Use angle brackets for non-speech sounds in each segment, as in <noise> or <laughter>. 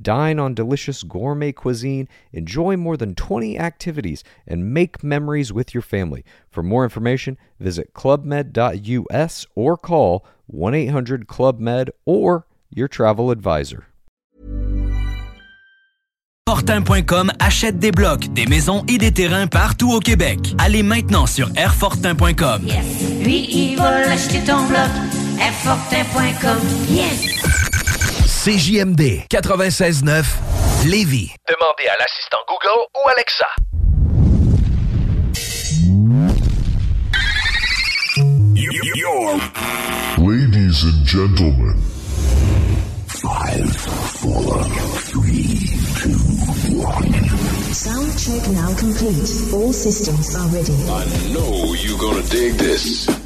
Dine on delicious gourmet cuisine, enjoy more than 20 activities, and make memories with your family. For more information, visit clubmed.us or call 1 800 Club Med or your travel advisor. Fortin.com achète des blocs, des maisons et des terrains partout au Québec. Allez maintenant sur Airfortin.com. Yes. Lui, il va l'acheter ton bloc. Airfortin.com. Yes. CJMD 96.9 Lévis. Demandez à l'assistant Google ou Alexa. Ladies and gentlemen, Five, four, three, two, one. Sound check now complete. All systems are ready. I know you're gonna dig this.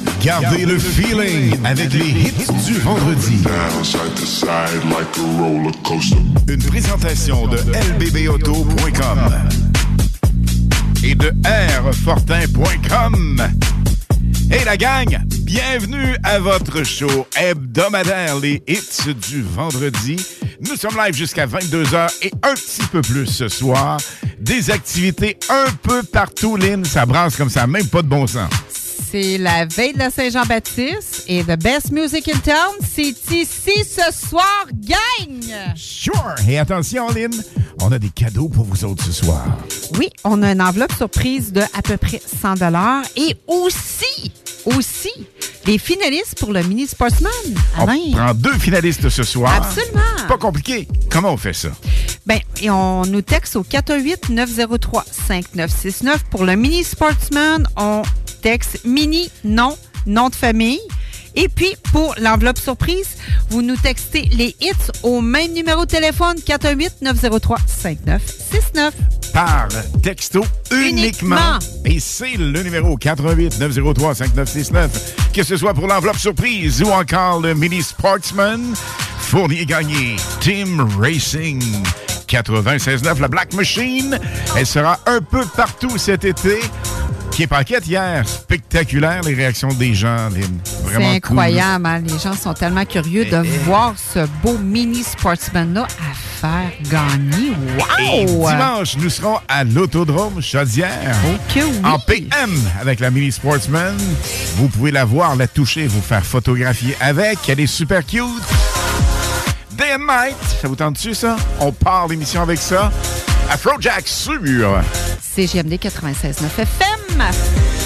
Gardez le feeling avec les hits du vendredi. Une présentation de lbbauto.com et de rfortin.com. Hey la gang, bienvenue à votre show hebdomadaire, les hits du vendredi. Nous sommes live jusqu'à 22h et un petit peu plus ce soir. Des activités un peu partout, Lynn. Ça brasse comme ça, même pas de bon sens. C'est la veille de la Saint-Jean-Baptiste et The Best Music in Town, c'est ici ce soir, gang! Sure! Et attention, Lynn, on a des cadeaux pour vous autres ce soir. Oui, on a une enveloppe surprise de à peu près 100 et aussi, aussi, des finalistes pour le Mini Sportsman. Alain. On prend deux finalistes ce soir. Absolument. C'est pas compliqué. Comment on fait ça? Ben, et on nous texte au 418-903-5969 pour le Mini Sportsman. On texte mini, nom, nom de famille. Et puis, pour l'enveloppe surprise, vous nous textez les hits au même numéro de téléphone 418-903-5969. Par texto uniquement. Uniquement. Et c'est le numéro 88 903 5969. Que ce soit pour l'enveloppe surprise ou encore le mini Sportsman, fourni et gagné Team Racing 96.9, la Black Machine. Elle sera un peu partout cet été. Qui est paquette hier. Spectaculaire, les réactions des gens. C'est incroyable. hein. Les gens sont tellement curieux de voir ce beau mini sportsman-là à faire gagner. Et Wow! dimanche, nous serons à l'Autodrome Chaudière. Oui. En PM avec la Mini Sportsman. Vous pouvez la voir, la toucher, vous faire photographier avec. Elle est super cute. Day and Night. Ça vous tente-tu, ça? On part l'émission avec ça. Afrojack sur. CGMD 96.9 FM.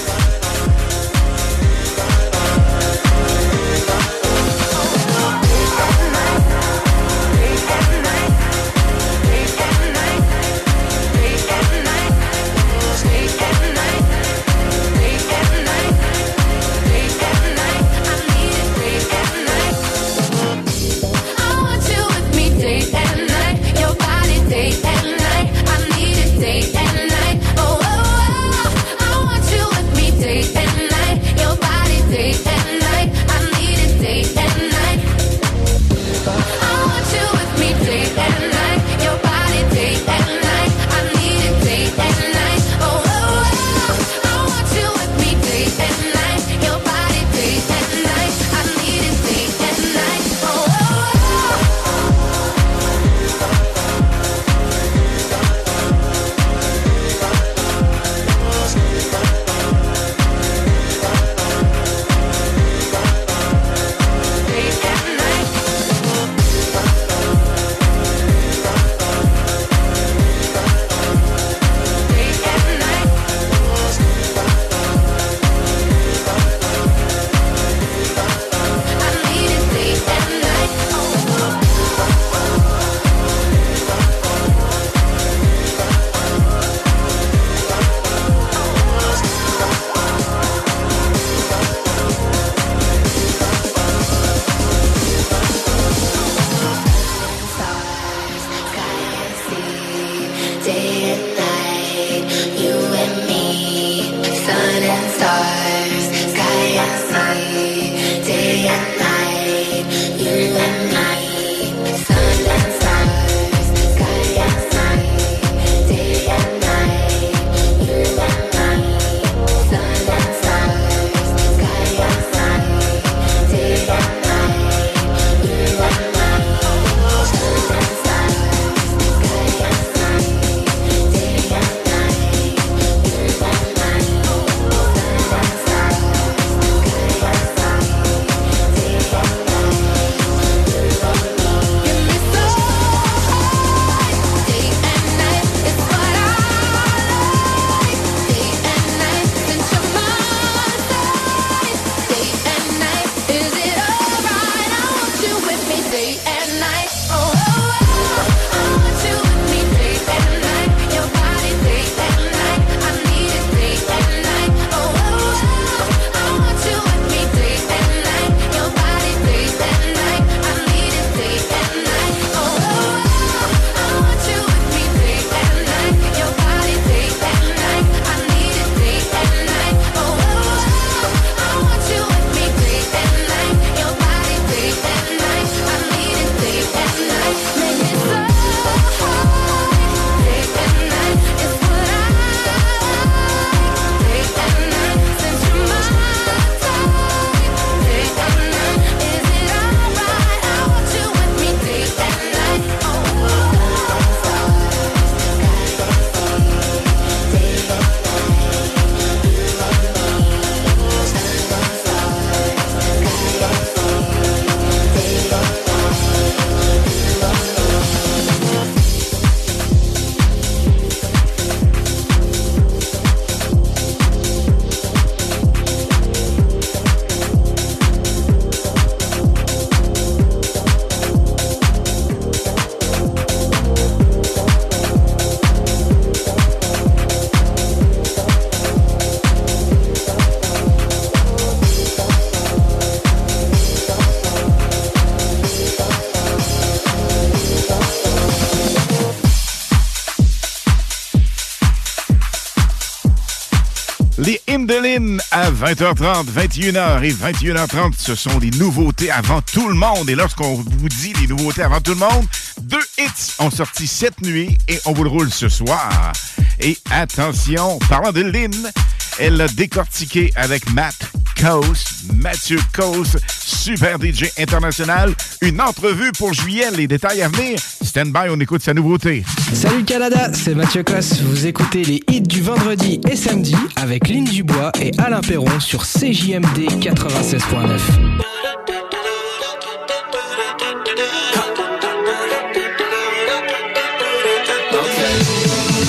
Lynn à 20h30, 21h et 21h30. Ce sont les nouveautés avant tout le monde. Et lorsqu'on vous dit les nouveautés avant tout le monde, deux hits ont sorti cette nuit et on vous le roule ce soir. Et attention, parlant de Lynn, elle l'a décortiqué avec Matt Coase, Mathieu Coase, super DJ international. Une entrevue pour juillet, les détails à venir. Stand by, on écoute sa nouveauté. Salut Canada, c'est Mathieu Cosse. Vous écoutez les hits du vendredi et samedi avec Lynn Dubois et Alain Perron sur CJMD 96.9.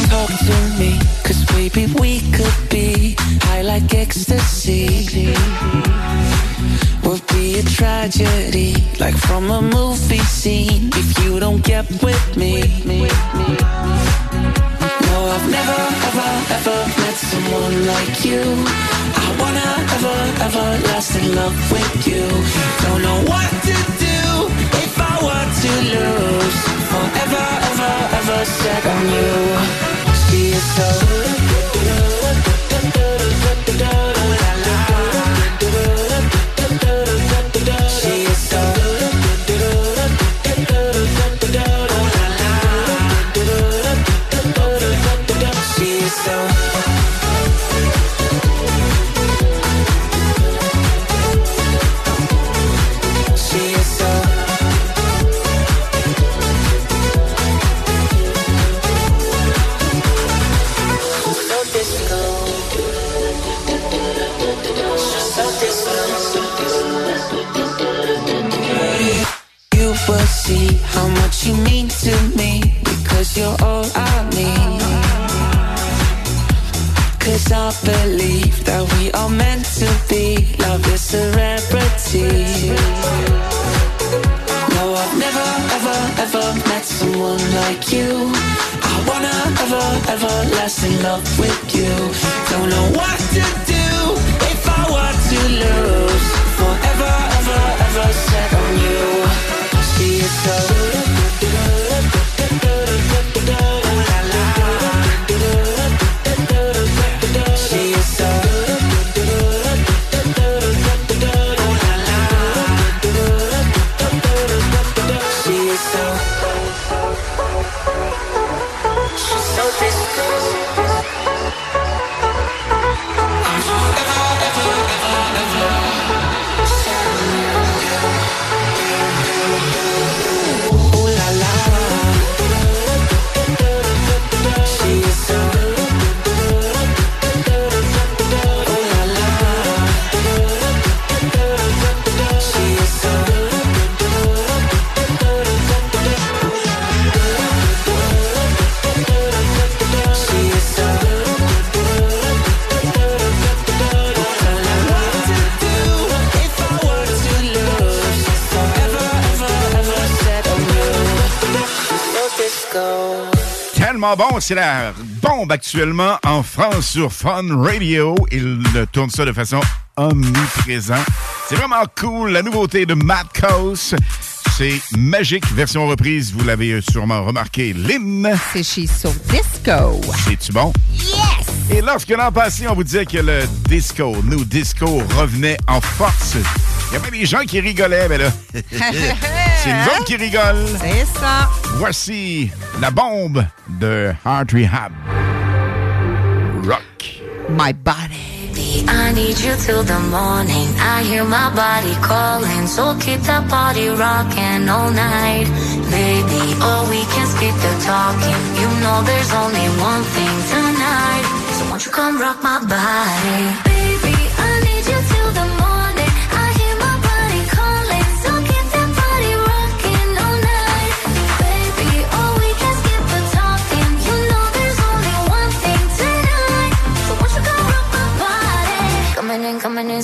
Talk to me, cause baby we could be high like ecstasy. A tragedy, like from a movie scene, if you don't get with me. No, I've never, ever, ever met someone like you. I wanna ever, ever last in love with you. Don't know what to do if I were to lose. Forever, ever, ever set on you. See you so. We are meant to be. Love is a rarity. No, I've never, ever, ever met someone like you. I wanna ever, ever last in love with you. Don't know what to do if I were to lose. Forever, ever, ever set on you. See you so. Tellement bon, c'est la bombe actuellement en France sur Fun Radio. Il tourne ça de façon omniprésente. C'est vraiment cool. La nouveauté de Matt Coase, c'est magique. Version reprise, vous l'avez sûrement remarqué. Lynn. C'est chez So Disco. C'est-tu bon? Yes! Et lorsque l'an passé, on vous disait que le disco, nous disco, revenait en force, il y avait des gens qui rigolaient, mais là, <laughs> c'est nous autres qui rigolent. C'est ça. Voici la bombe de Heart Rehab. Rock. My body. I need you till the morning. I hear my body calling. So keep that body rocking all night. Baby, oh, we can skip the talking. You know there's only one thing tonight. So won't you come rock my body? Baby,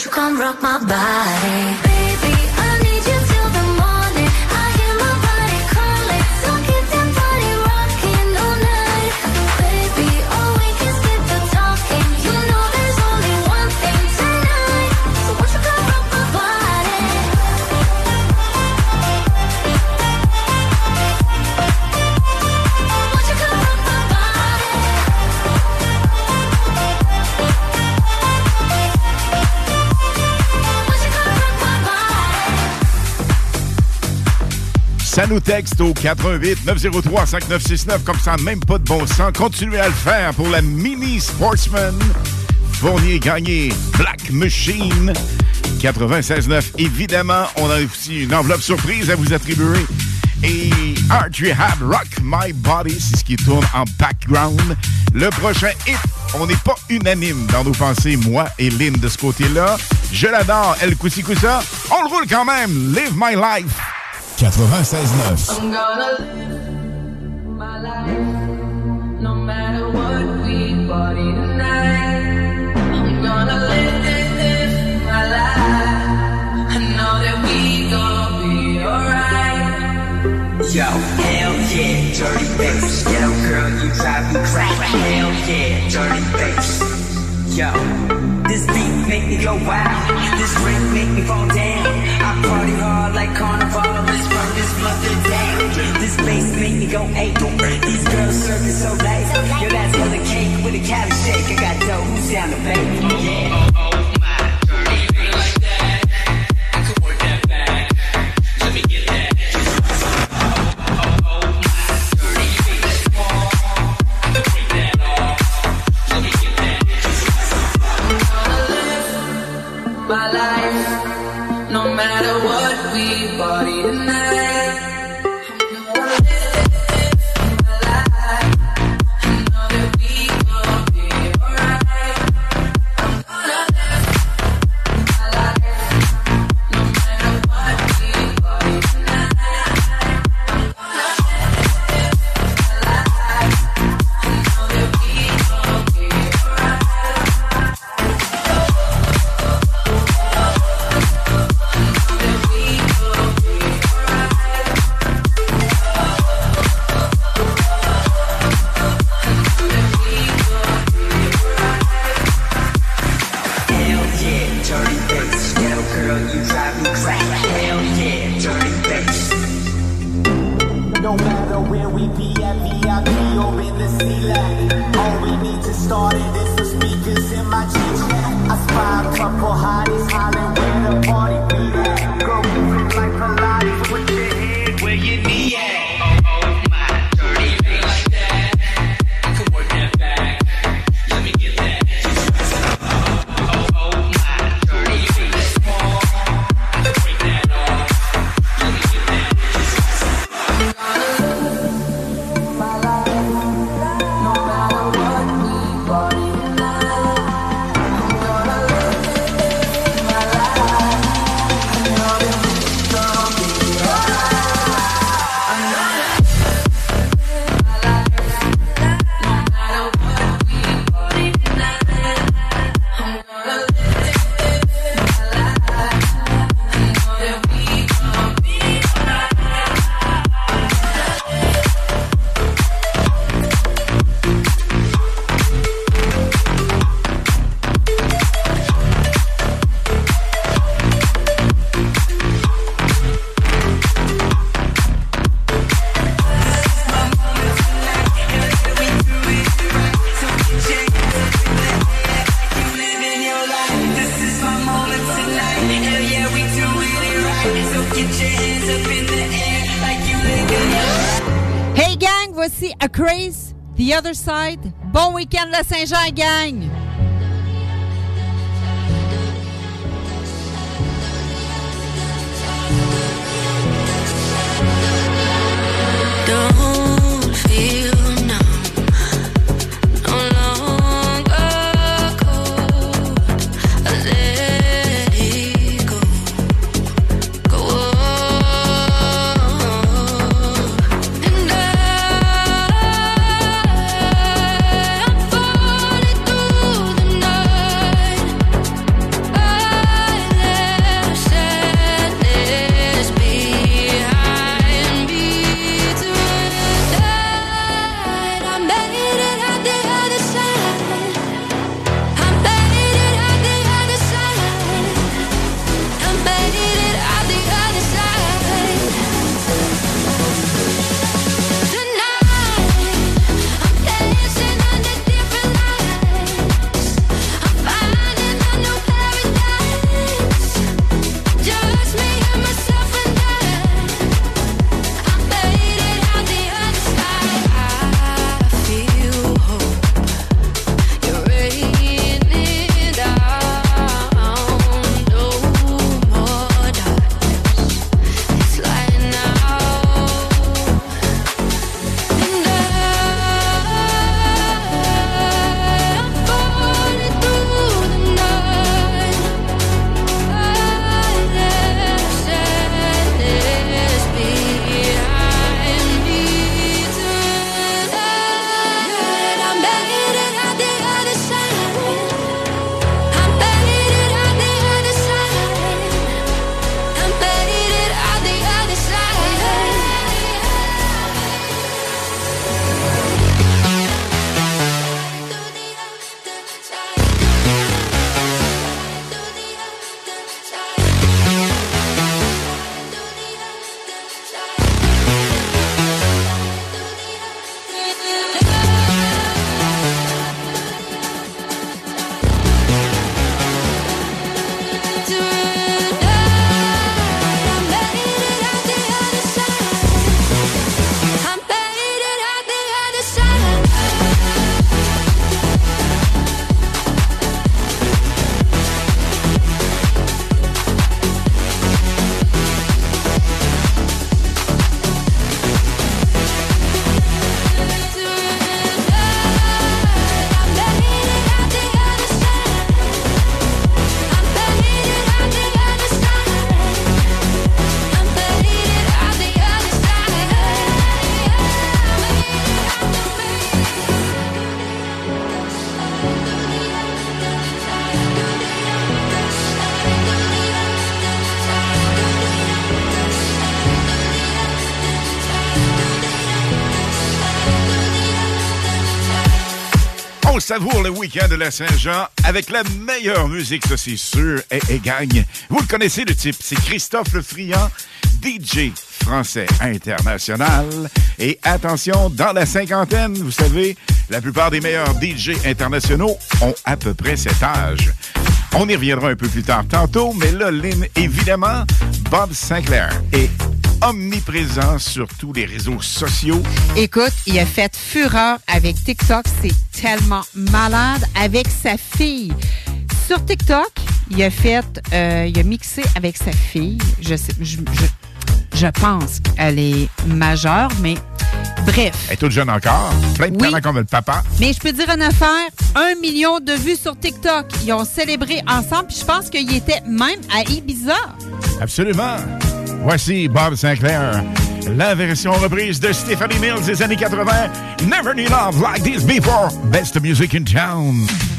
Won't you come rock my body? Baby, Ça nous texte au 88 903 5969 comme ça, même pas de bon sens. Continuez à le faire pour la Mini Sportsman. Fournier gagné Black Machine 96.9. Évidemment, on a aussi une enveloppe surprise à vous attribuer. Et Art Rehab Rock My Body, c'est ce qui tourne en background. Le prochain hit, on n'est pas unanime dans nos pensées, moi et Lynn de ce côté-là. Je l'adore, El Kusa. On le roule quand même. Live My Life. 96.9. I'm gonna live my life no matter what we party tonight. I'm gonna live my life. I know that we gonna be alright. Yo, hell yeah, dirty bass. Yo, girl, you drive me crazy. Hell yeah, dirty bass. Yo, this beat make me go wild. This drink make me fall down. I party hard like carnival. This blunt down. This bass make me go ape. These girls serving so late. Yo, that's for the cake with a Cali shake. I got dough. Who's down to bake? Yeah. Oh, oh, oh. Side. Bon week-end la Saint-Jean, gang! Savoure le week-end de la Saint-Jean avec la meilleure musique, ça c'est sûr, et, et gagne. Vous le connaissez le type, c'est Christophe Le Friand, DJ français international. Et attention, dans la cinquantaine, vous savez, la plupart des meilleurs DJ internationaux ont à peu près cet âge. On y reviendra un peu plus tard tantôt, mais là, Lynn, évidemment, Bob Sinclair est omniprésent sur tous les réseaux sociaux. Écoute, il a fait fureur avec TikTok. C'est tellement malade avec sa fille. Sur TikTok, il a fait, euh, il a mixé avec sa fille. Je sais, je, je, je pense qu'elle est majeure, mais bref. Elle est toute jeune encore, plein de Oui. talent comme le papa. Mais je peux dire une affaire, un million de vues sur TikTok. Ils ont célébré ensemble, puis je pense qu'il était même à Ibiza. Absolument. Voici Bob Sinclair, la version reprise de Stephanie Mills des années 80. Never knew love like this before. Best music in town.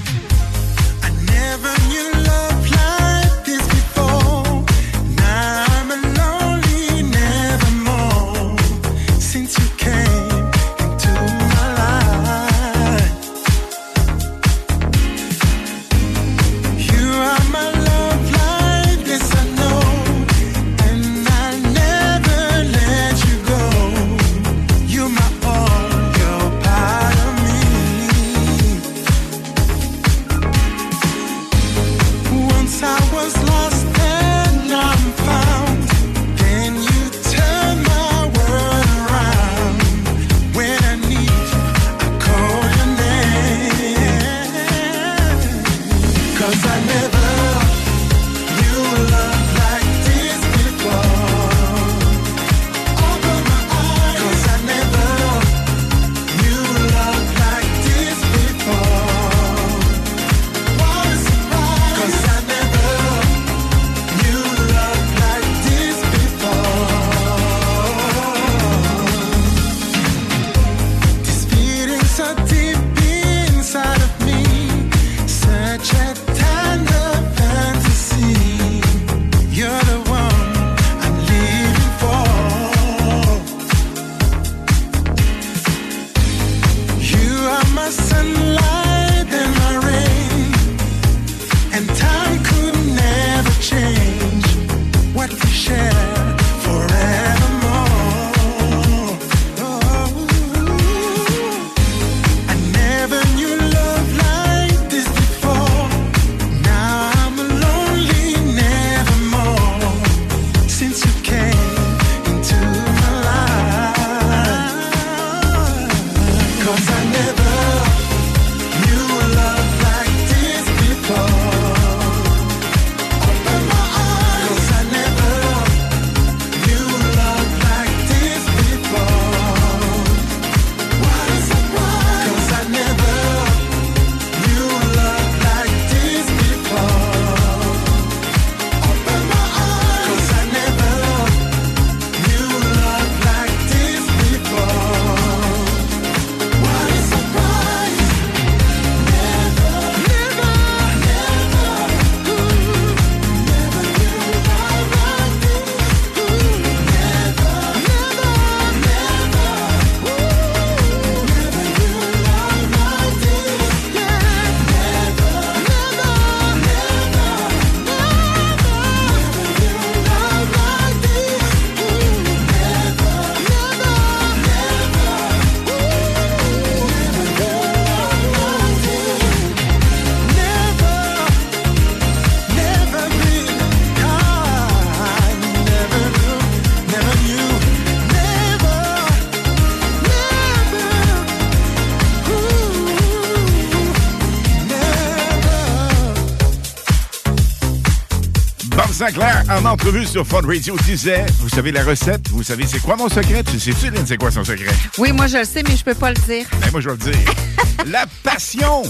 En entrevue sur Fun Radio, disait Vous savez la recette? Vous savez c'est quoi mon secret? Tu sais-tu, Lynn, c'est quoi son secret Oui, moi je le sais, mais je peux pas le dire. Ben, moi, je vais le dire. <laughs> la passion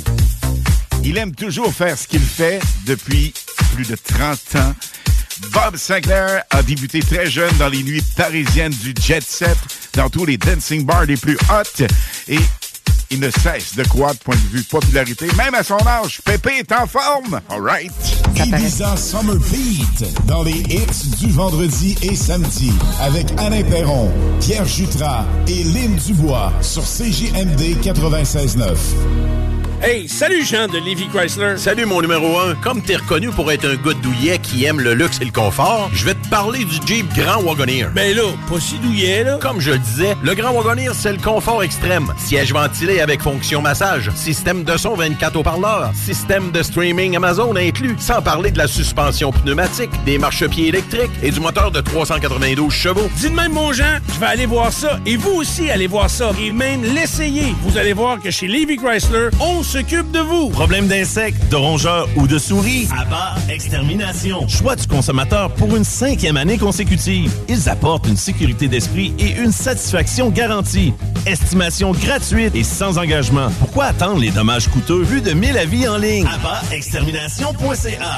Il aime toujours faire ce qu'il fait depuis plus de 30 ans. Bob Sinclair a débuté très jeune dans les nuits parisiennes du jet set, dans tous les dancing bars les plus hot. Et il ne cesse de croître point de vue popularité. Même à son âge, Pépé est en forme. All right. Ibiza Summer Beat dans les hits du vendredi et samedi avec Alain Perron, Pierre Jutras et Lynn Dubois sur CJMD 96.9. Hey, salut Jean de Levy Chrysler. Salut mon numéro 1. Comme t'es reconnu pour être un gars douillet qui aime le luxe et le confort, je vais te parler du Jeep Grand Wagoneer. Ben là, pas si douillet là. Comme je le disais, le Grand Wagoneer, c'est le confort extrême. Siège ventilé avec fonction massage, système de son 24 haut-parleurs, système de streaming Amazon inclus, sans parler de la suspension pneumatique, des marchepieds électriques et du moteur de 392 chevaux. Dis de même mon Jean, je vais aller voir ça. Et vous aussi, allez voir ça. Et même l'essayer. Vous allez voir que chez Levy Chrysler, on s'occupe de vous. Problème d'insectes, de rongeurs ou de souris? Abat Extermination. Choix du consommateur pour une cinquième année consécutive. Ils apportent une sécurité d'esprit et une satisfaction garantie. Estimation gratuite et sans engagement. Pourquoi attendre les dommages coûteux vu de 1000 avis en ligne? Abat-extermination.ca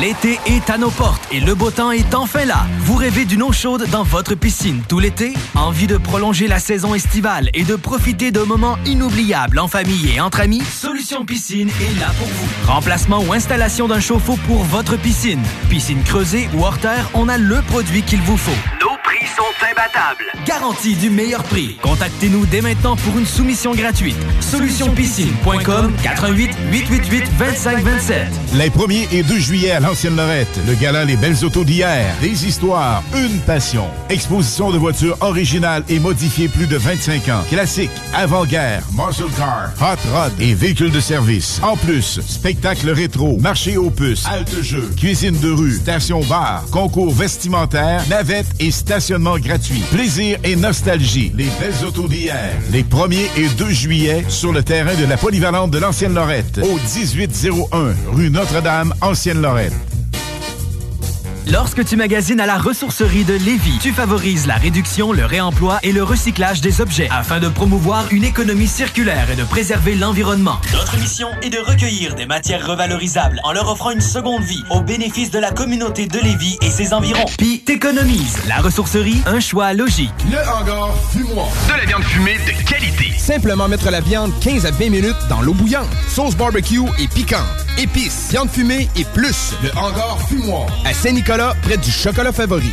L'été est à nos portes et le beau temps est enfin là. Vous rêvez d'une eau chaude dans votre piscine tout l'été? Envie de prolonger la saison estivale et de profiter de moments inoubliables en famille et entre amis? Solution Piscine est là pour vous. Remplacement ou installation d'un chauffe-eau pour votre piscine. Piscine creusée ou hors terre, on a le produit qu'il vous faut. Nos prix sont imbattables. Garantie du meilleur prix. Contactez-nous dès maintenant pour une soumission gratuite. Solutionpiscine.com 88 888 25 27. Les 1er et 2 juillet à l'Ancienne Lorette, le gala Les Belles Autos d'hier, des histoires, une passion. Exposition de voitures originales et modifiées plus de 25 ans. Classiques, avant-guerre, muscle car, hot rod et véhicules de service. En plus, spectacle rétro, marché aux puces, halte jeu, cuisine de rue, station bar, concours vestimentaire, navette et stationnement gratuit. Plaisir et nostalgie. Les Belles Autos d'hier, les 1er et 2 juillet sur le terrain de la polyvalente de l'Ancienne Lorette, au 1801 rue Notre-Dame, Ancienne Lorette. Lorsque tu magasines à la ressourcerie de Lévis, tu favorises la réduction, le réemploi et le recyclage des objets afin de promouvoir une économie circulaire et de préserver l'environnement. Notre mission est de recueillir des matières revalorisables en leur offrant une seconde vie au bénéfice de la communauté de Lévis et ses environs. Puis t'économises. La ressourcerie, un choix logique. Le hangar fumoir. De la viande fumée de qualité. Simplement mettre la viande 15 à 20 minutes dans l'eau bouillante. Sauce barbecue et piquante. Épices, viande fumée et plus. Le hangar fumoir. À Saint-Nicolas, près du chocolat favori.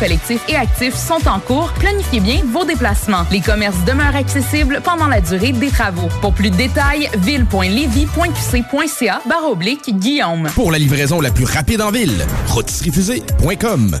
collectifs et actifs sont en cours. Planifiez bien vos déplacements. Les commerces demeurent accessibles pendant la durée des travaux. Pour plus de détails, ville.levy.qc.ca barre oblique Guillaume. Pour la livraison la plus rapide en ville, rôtisseriefusée.com.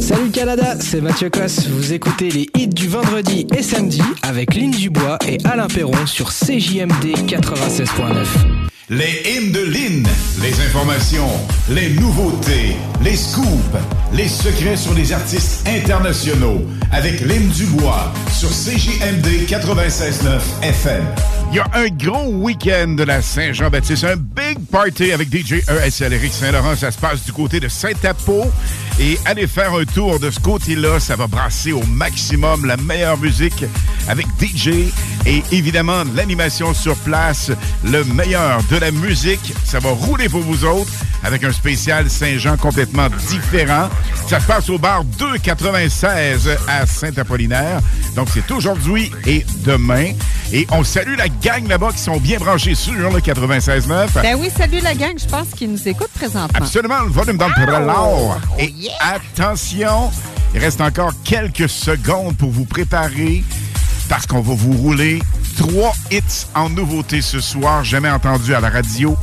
Salut Canada, c'est Mathieu Cosse. Vous écoutez les hits du vendredi et samedi avec Lynn Dubois et Alain Perron sur CJMD 96.9. Les hymnes de Lynn, les informations, les nouveautés, les scoops, les secrets sur les artistes internationaux avec Lynn Dubois sur CJMD 96.9 FM. Il y a un gros week-end de la Saint-Jean-Baptiste, un big party avec DJ ESL Eric Saint-Laurent. Ça se passe du côté de Saint-Apo. Et allez faire un tour de ce côté-là. Ça va brasser au maximum la meilleure musique avec DJ et évidemment l'animation sur place, le meilleur de la musique. Ça va rouler pour vous autres avec un spécial Saint-Jean complètement différent. Ça se passe au bar 296 à Saint-Apollinaire. Donc c'est aujourd'hui et demain. Et on salue la gang là-bas qui sont bien branchés sur le 96.9. Ben oui, salut la gang. Je pense qu'ils nous écoutent présentement. Absolument, le volume dans le. Et attention, il reste encore quelques secondes pour vous préparer parce qu'on va vous rouler trois hits en nouveauté ce soir, jamais entendu à la radio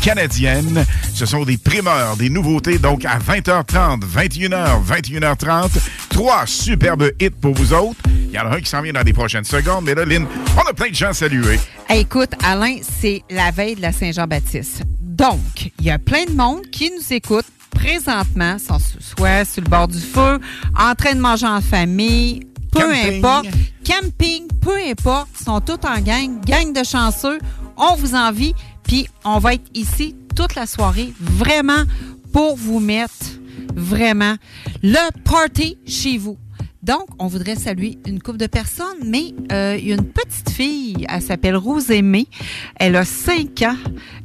canadienne. Ce sont des primeurs, des nouveautés, donc à 20h30, 21h, 21h30. Trois superbes hits pour vous autres. Il y en a un qui s'en vient dans les prochaines secondes, mais là, Lynn, on a plein de gens à saluer. Hey, écoute, Alain, c'est la veille de la Saint-Jean-Baptiste. Donc, il y a plein de monde qui nous écoute présentement, sont soit sur le bord du feu, en train de manger en famille, peu Camping. importe. Camping, peu importe, sont tous en gang, gang de chanceux. On vous envie, puis on va être ici toute la soirée, vraiment pour vous mettre vraiment le party chez vous. Donc, on voudrait saluer une couple de personnes, mais euh, il y a une petite fille, elle s'appelle Rose Aimée. Elle a 5 ans.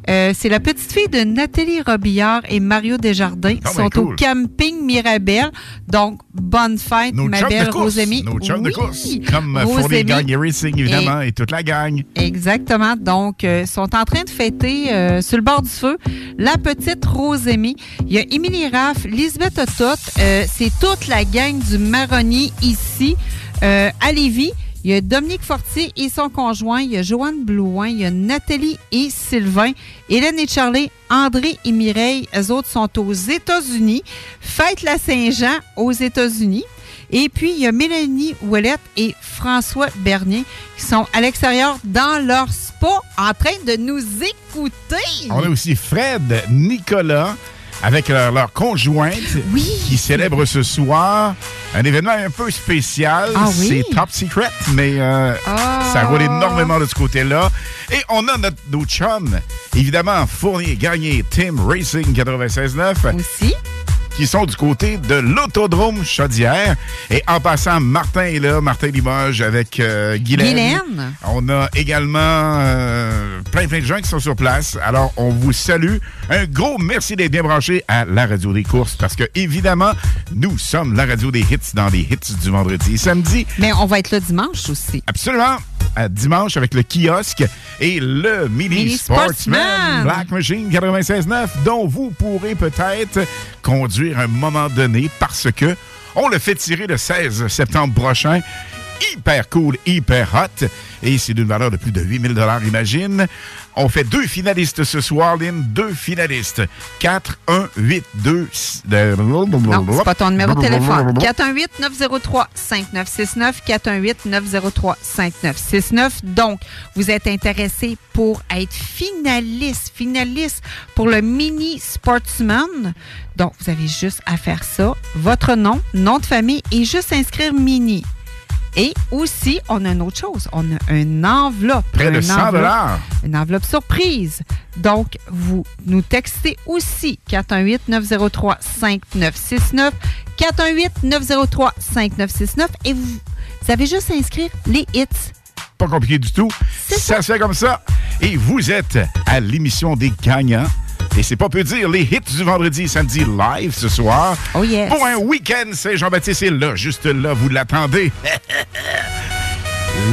Euh, c'est la petite fille de Nathalie Robillard et Mario Desjardins. Ah, Ils ben sont au camping Mirabel. Donc, bonne fête, Nos ma belle. Rose Aimée. Nos de Oui, course. Comme euh, Rose Fournier Aimée. Gagné Racing, évidemment, et... toute la gang. Exactement. Donc, euh, sont en train de fêter euh, sur le bord du feu la petite Rosémie. Il y a Émilie Raff, Lisbeth Otot. Euh, c'est toute la gang du Ici euh, à Lévis. Il y a Dominique Fortier et son conjoint. Il y a Joanne Blouin. Il y a Nathalie et Sylvain. Hélène et Charlie, André et Mireille. Eux autres sont aux États-Unis. Fête la Saint-Jean aux États-Unis. Et puis, il y a Mélanie Ouellette et François Bernier qui sont à l'extérieur dans leur spa en train de nous écouter. On a aussi Fred, Nicolas, avec leur, leur conjointe, qui célèbre ce soir un événement un peu spécial. Ah oui? C'est top secret, mais euh, Ah. ça roule énormément de ce côté-là. Et on a notre, nos chums, évidemment, Fournier, Gagné, Tim Racing 96.9. Aussi. Qui sont du côté de l'Autodrome Chaudière. Et en passant, Martin est là, Martin Limoges avec euh, Guylaine. Guylaine. On a également euh, plein, plein de gens qui sont sur place. Alors, on vous salue. Un gros merci d'être bien branchés à la radio des courses parce que, évidemment, nous sommes la radio des hits dans les hits du vendredi et samedi. Mais on va être là dimanche aussi. Absolument. À dimanche avec le kiosque et le Mini, Mini Sportsman, Sportsman. Black Machine 96.9 dont vous pourrez peut-être conduire à un moment donné parce que on le fait tirer le 16 septembre prochain. Hyper cool, hyper hot. Et c'est d'une valeur de plus de 8000 imagine. On fait deux finalistes ce soir, Lynn. Deux finalistes. 4, 1, 8, 2... Non, c'est pas ton numéro de téléphone. 418-903-5969. 418-903-5969. Donc, vous êtes intéressé pour être finaliste, finaliste pour le Mini Sportsman. Donc, vous avez juste à faire ça. Votre nom, nom de famille et juste inscrire Mini. Et aussi, on a une autre chose. On a une enveloppe. Près de Une 100 enveloppe- Une enveloppe surprise. Donc, vous nous textez aussi 418-903-5969. 418-903-5969 et vous, vous avez juste à inscrire les hits. Pas compliqué du tout. Ça se fait comme ça. Et vous êtes à l'émission des gagnants. Et c'est pas peu dire, les hits du vendredi et samedi live ce soir. Oh yes. Pour un week-end, c'est Jean-Baptiste est là, juste là, vous l'attendez. <laughs>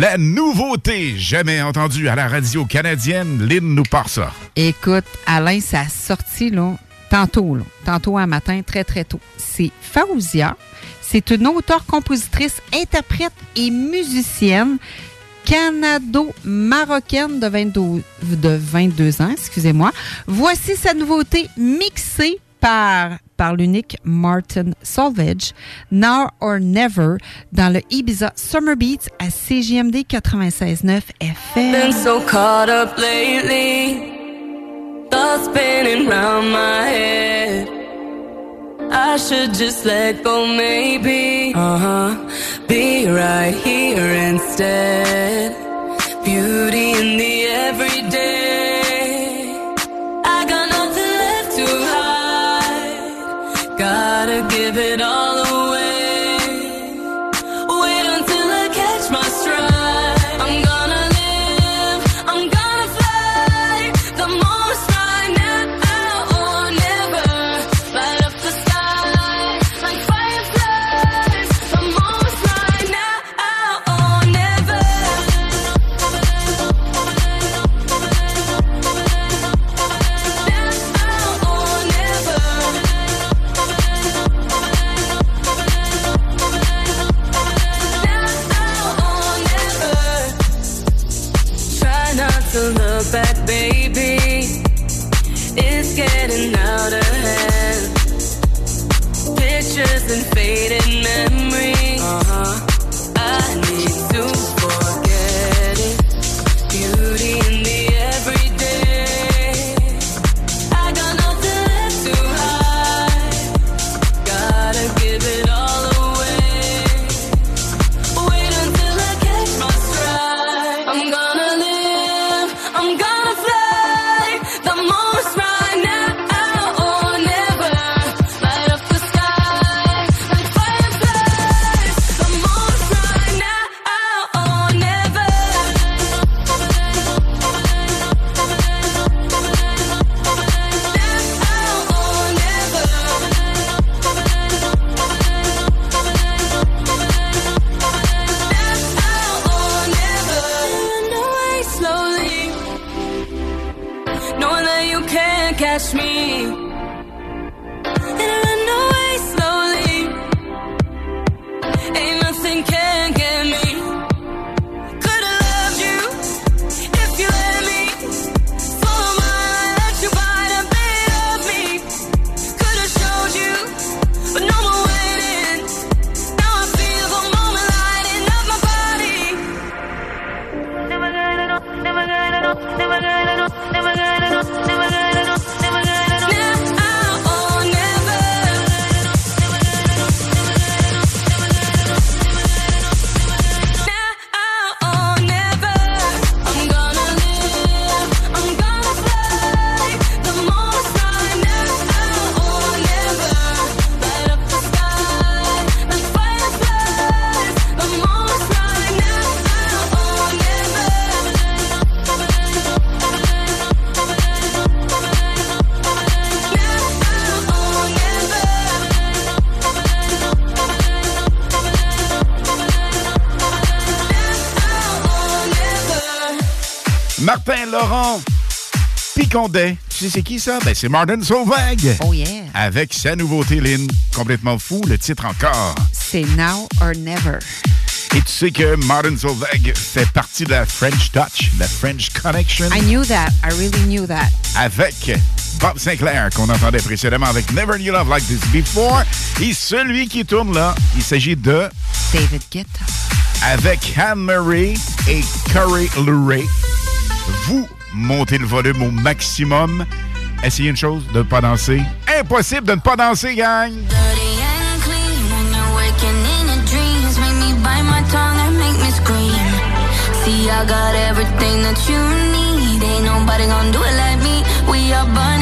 La nouveauté jamais entendue à la radio canadienne, Lynn nous part ça. Écoute, Alain, ça a sorti là, tantôt, là, tantôt un matin, très très tôt. C'est Faouzia. C'est une auteure, compositrice, interprète et musicienne canado-marocaine de 22, de 22 ans, excusez-moi. Voici sa nouveauté mixée par, par l'unique Martin Salvage, Now or Never, dans le Ibiza Summer Beats à CGMD 96.9 FM. Been. I should just let go, maybe. Uh huh. Be right here instead. Beauty in the every day. I got nothing left to hide. Gotta give it all Pictures and fading memories. Uh-huh. I need to Tu sais c'est qui ça? Ben c'est Martin Sauvag. Oh yeah. Avec sa nouveauté, Lynn, complètement fou, le titre encore. C'est Now or Never. Et tu sais que Martin Solveig fait partie de la French Touch, la French Connection. I knew that. I really knew that. avec Bob Sinclair, qu'on entendait précédemment avec Never Knew Love Like This Before. Et celui qui tourne là, il s'agit de David Guetta. avec Anne-Marie et Corey Luray. Vous montez le volume au maximum. Essayez une chose, de ne pas danser. Impossible de ne pas danser, gang! See, I got everything that you need. Ain't nobody gonna do it like me. We are burning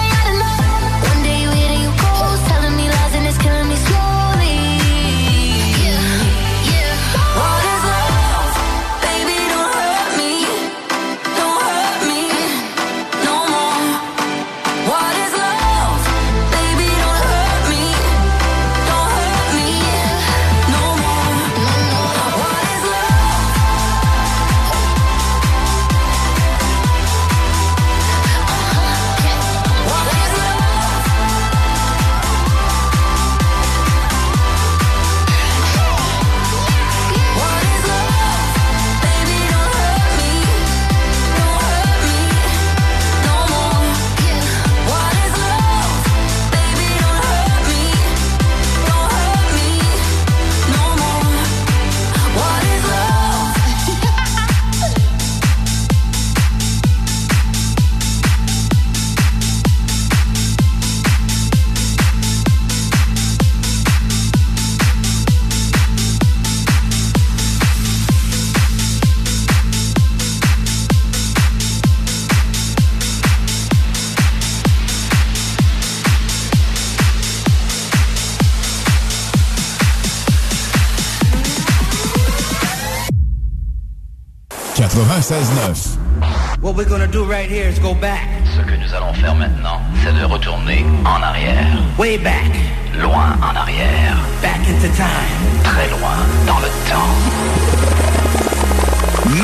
96.9. What we're gonna do right here is go back. Ce que nous allons faire maintenant, c'est de retourner en arrière. Way back. Loin en arrière. Back into time. Très loin dans le temps.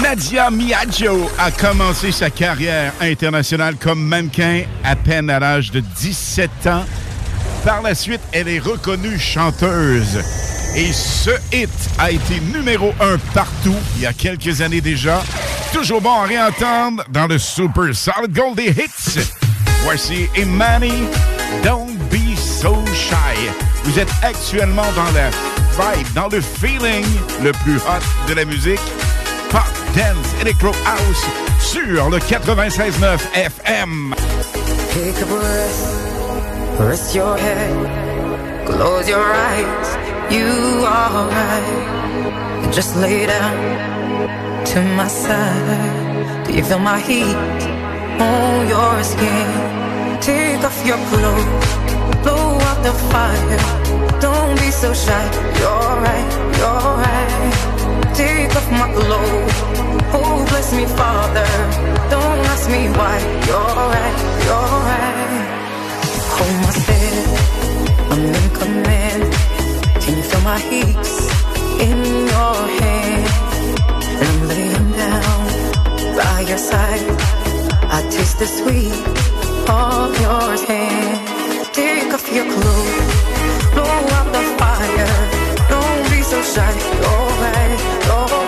Nadia Miaggio a commencé sa carrière internationale comme mannequin à peine à l'âge de 17 ans. Par la suite, elle est reconnue chanteuse. Et ce hit a été numéro un partout il y a quelques années déjà. Toujours bon à réentendre dans le Super Solid Gold hits. Voici Imani, Don't Be So Shy. Vous êtes actuellement dans la vibe, dans le feeling le plus hot de la musique. Pop, dance, electro house sur le 96.9 FM. Take a breath, rest your head, close your eyes, you are right. Just lay down to my side. Do you feel my heat on your skin? Take off your clothes, blow out the fire. Don't be so shy, you're right, you're right. Take off my clothes, oh bless me, Father. Don't ask me why, you're right, you're right. Hold my step, I'm in command. Can you feel my heat in your hand? And I'm your side. I taste the sweet of your hand. Take off your clothes, blow out the fire. Don't be so shy, you're right.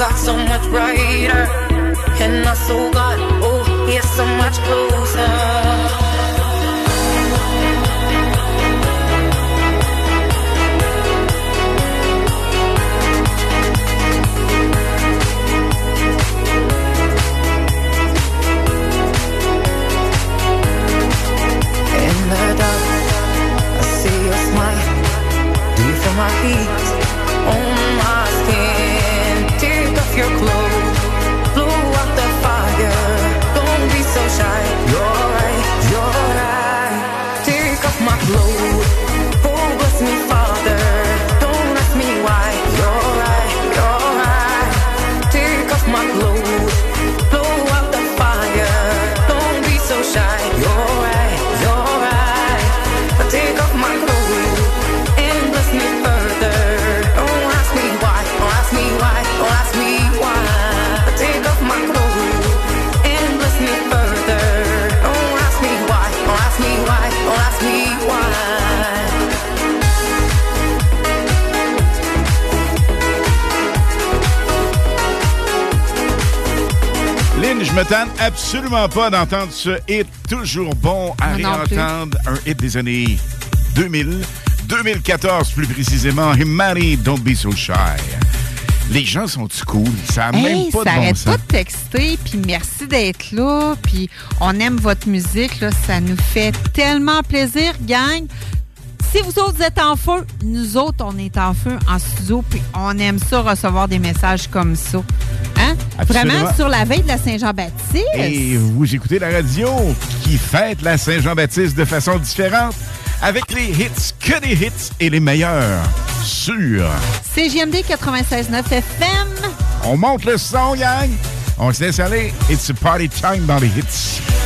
Got so much brighter. And my soul got, oh, yeah, so much closer. In the me tente absolument pas d'entendre ce hit toujours bon à réentendre. Un hit des années 2000, 2014 plus précisément. Himari, Don't Be So Shy. Les gens sont-tu cool? Ça a même Hey, pas ça de bon sens. pas de texter, puis merci d'être là, puis on aime votre musique, là, ça nous fait tellement plaisir, gang. Si vous autres êtes en feu, nous autres, on est en feu en studio, puis on aime ça, recevoir des messages comme ça. Absolument. Vraiment, sur la veille de la Saint-Jean-Baptiste. Et vous écoutez la radio qui fête la Saint-Jean-Baptiste de façon différente avec les hits, que des hits et les meilleurs sur. CGMD 96.9 FM. On monte le son, gang. On se laisse aller. It's a party time dans les hits. «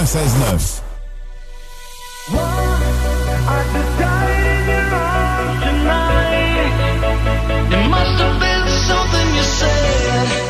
96.9. It must have been something you said.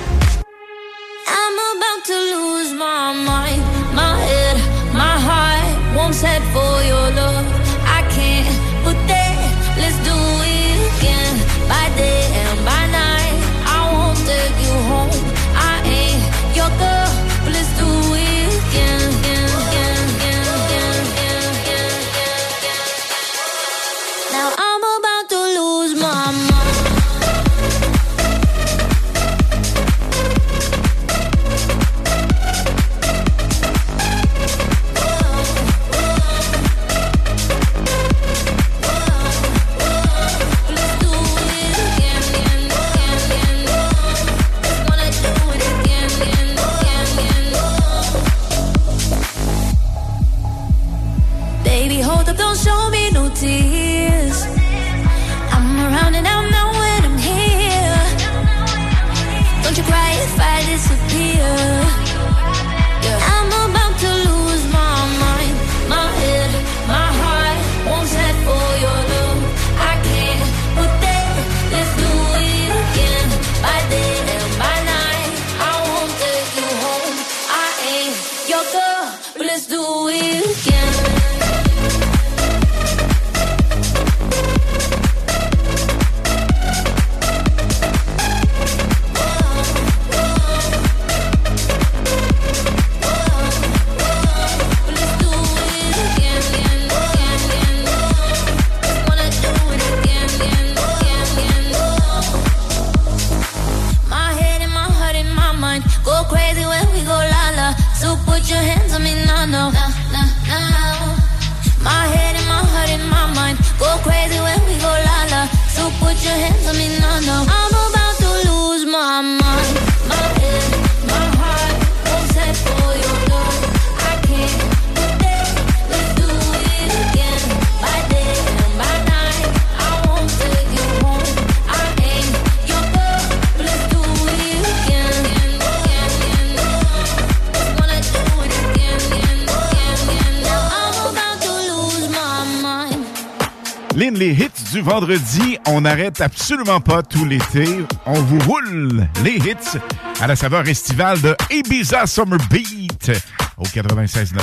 vendredi, on n'arrête absolument pas tout l'été. On vous roule les hits à la saveur estivale de Ibiza Summer Beat au 96.9.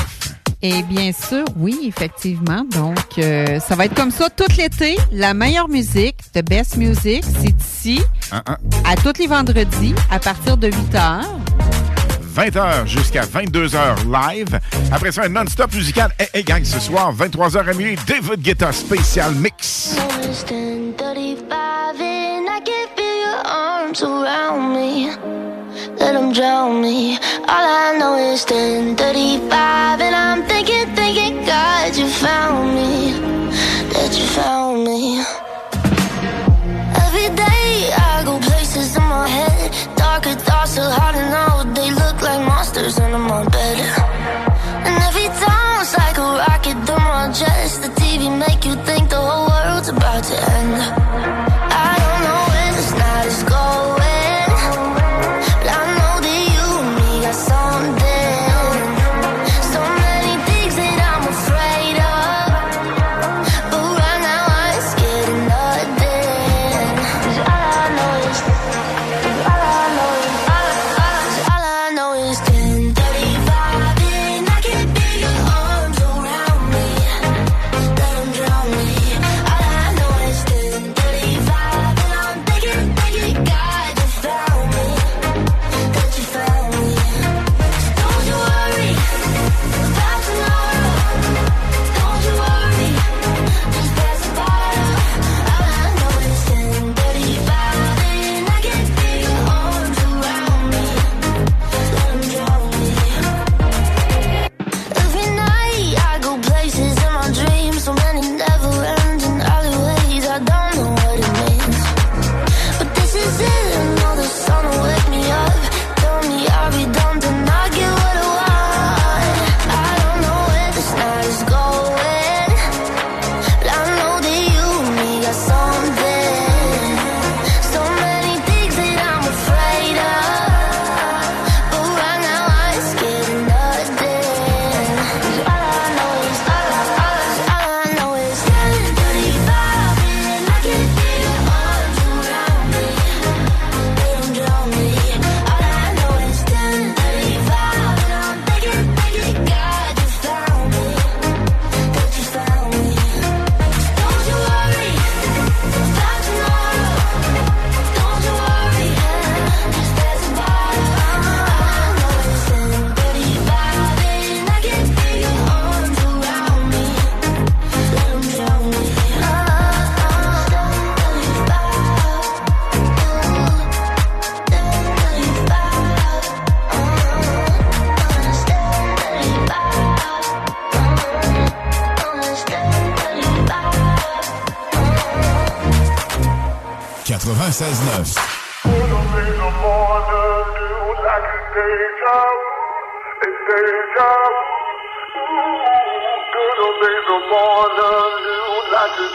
Et bien sûr, oui, effectivement. Donc, euh, ça va être comme ça tout l'été. La meilleure musique, the best music, c'est ici, ah, ah. à tous les vendredis, à partir de 8 heures. 20h jusqu'à 22h live. Après ça, un non-stop musical. Hey, hey, gang, ce soir, 23h à minuit, David Guetta spécial mix. let them drown me. All I know is 10:35, and I'm thinking, thinking, God, you found me, that you found me. Every day I go places in my head, darker thoughts are hard to know. They monsters under my bed. 96.9. Days are born anew like a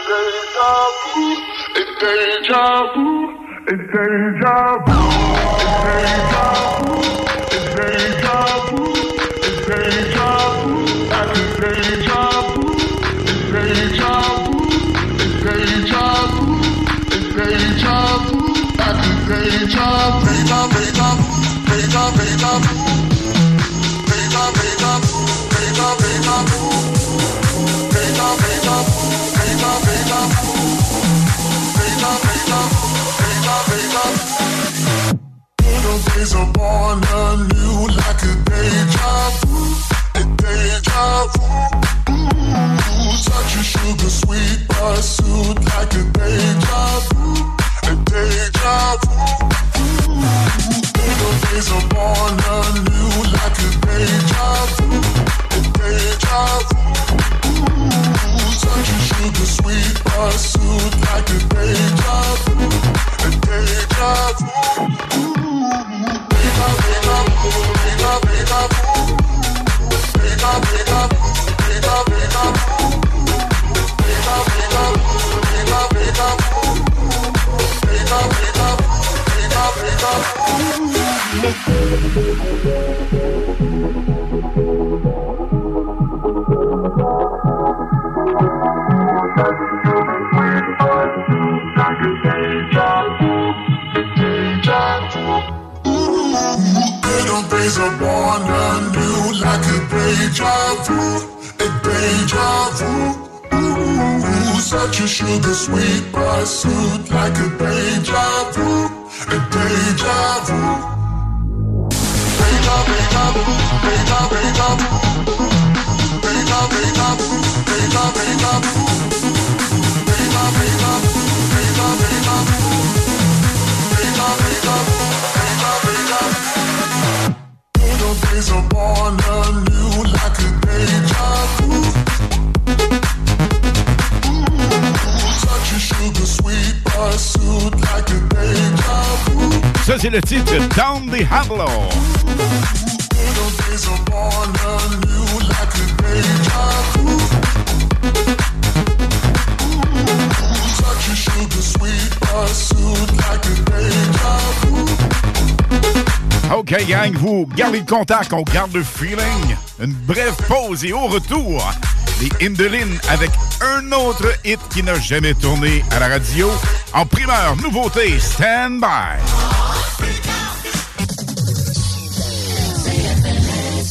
deja vu, like a deja vu, a deja vu. Ooh, little days are born anew like a deja vu, a deja vu. Ooh, such a sugar sweet pursuit like a deja vu, a deja vu. Little days are born anew like a deja vu, a deja vu. Ooh, such a sugar sweet pursuit like a deja vu, a deja vu. Wake up, wake up, wake up, wake up. Little days are born anew like a deja vu. Ooh, such a sugar sweet pursuit like a deja vu. Ça, c'est le titre Down the vu. OK, gang, vous gardez le contact, on garde le feeling. Une brève pause et au retour, les Indolines avec un autre hit qui n'a jamais tourné à la radio. En primeur, nouveauté, Stand By.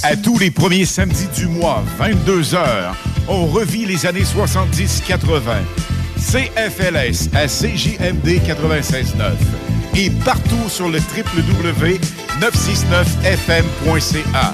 À tous les premiers samedis du mois, 22h, on revit les années 70-80. CFLS à CJMD 96.9 et partout sur le www.969fm.ca.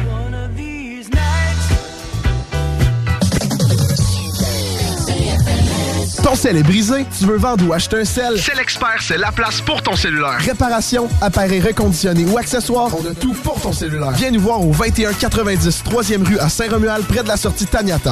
Ton sel est brisé, tu veux vendre ou acheter un sel? C'est l'expert, c'est la place pour ton cellulaire. Réparation, appareil reconditionné ou accessoires, on a tout pour ton cellulaire. Viens nous voir au 2190 3e rue à Saint-Romuald, près de la sortie Taniata.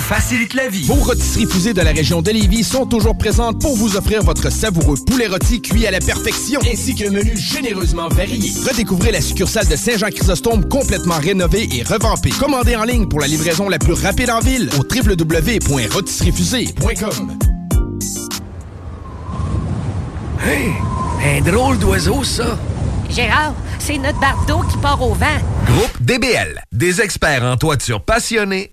facilite la vie. Vos rôtisseries fusées de la région de Lévis sont toujours présentes pour vous offrir votre savoureux poulet rôti cuit à la perfection, ainsi qu'un menu généreusement varié. Redécouvrez la succursale de Saint-Jean-Chrysostome complètement rénovée et revampée. Commandez en ligne pour la livraison la plus rapide en ville au www.rôtisseriefusée.com. Hey, un drôle d'oiseau, ça. Gérard, c'est notre bardeau qui part au vent. Groupe DBL, des experts en toiture passionnés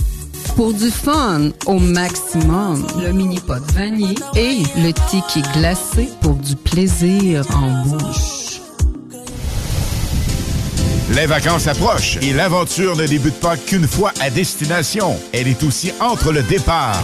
Pour du fun au maximum, le mini pot vanille et le ticket glacé pour du plaisir en bouche. Les vacances approchent et l'aventure ne débute pas qu'une fois à destination. Elle est aussi entre le départ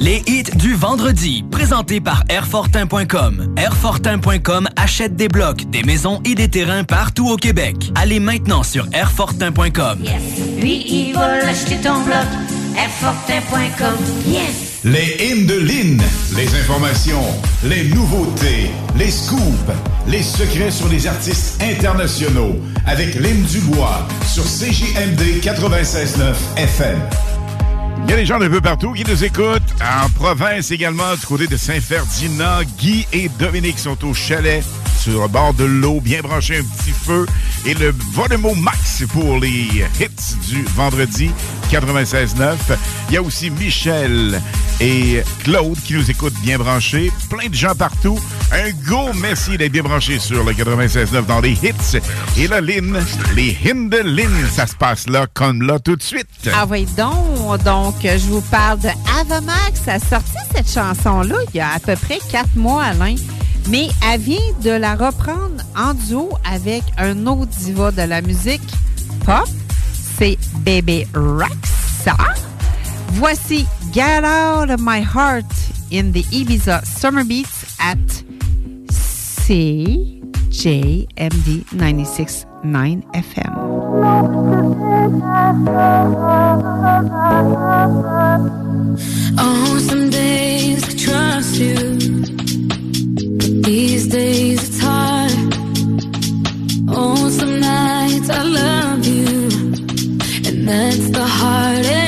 Les hits du vendredi, présentés par Airfortin.com. Airfortin.com achète des blocs, des maisons et des terrains partout au Québec. Allez maintenant sur Airfortin.com. Lui, il va l'acheter ton bloc. Airfortin.com. Yes! Les hymnes de Lynn, les informations, les nouveautés, les scoops, les secrets sur les artistes internationaux avec Lynn Dubois sur CJMD 96.9 FM. Il y a des gens d'un peu partout qui nous écoutent. En province également, du côté de Saint-Ferdinand, Guy et Dominique sont au chalet sur le bord de l'eau, bien branchés un petit feu. Et le volume max pour les hits du vendredi 96.9. Il y a aussi Michel et Claude qui nous écoutent bien branchés. Plein de gens partout. Un gros merci d'être bien branchés sur le 96.9 dans les hits. Et la Lynn, les Lynn, ça se passe là, comme là, tout de suite. Ah oui, donc, donc, je vous parle de Avamax. Elle a sorti cette chanson-là il y a à peu près quatre mois, Alain. Mais elle vient de la reprendre en duo avec un autre diva de la musique pop. C'est Baby Rexa. Voici Get Out of My Heart in the Ibiza Summer Beats at CJMD 96.9 FM. Oh, some days I trust. These days it's hard. Oh, some nights I love you. And that's the hardest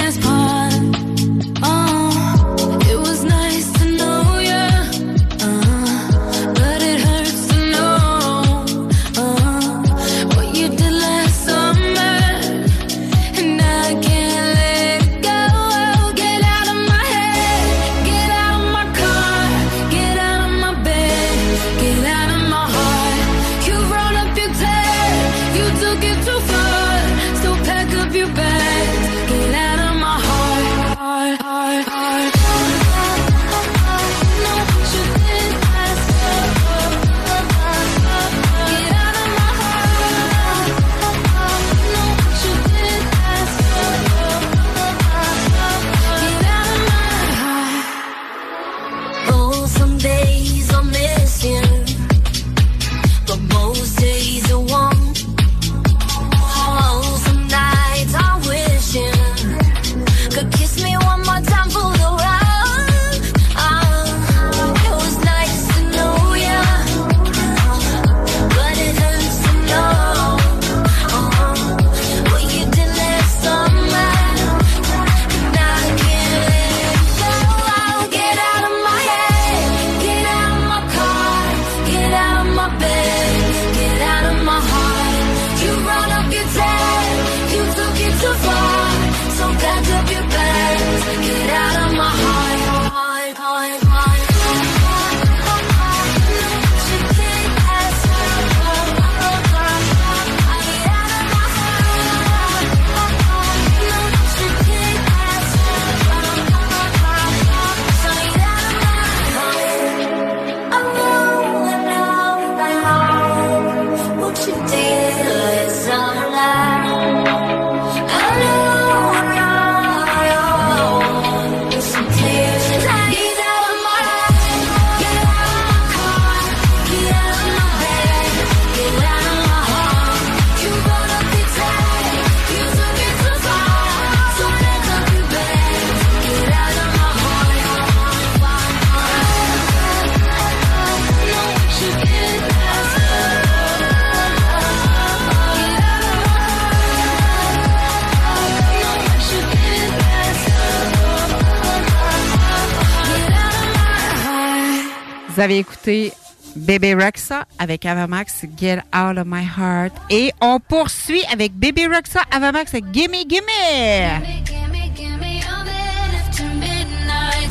Écouté Baby Rexa avec Avamax, Get Out of My Heart. Et on poursuit avec Baby Rexa, Avamax, Gimme Gimme.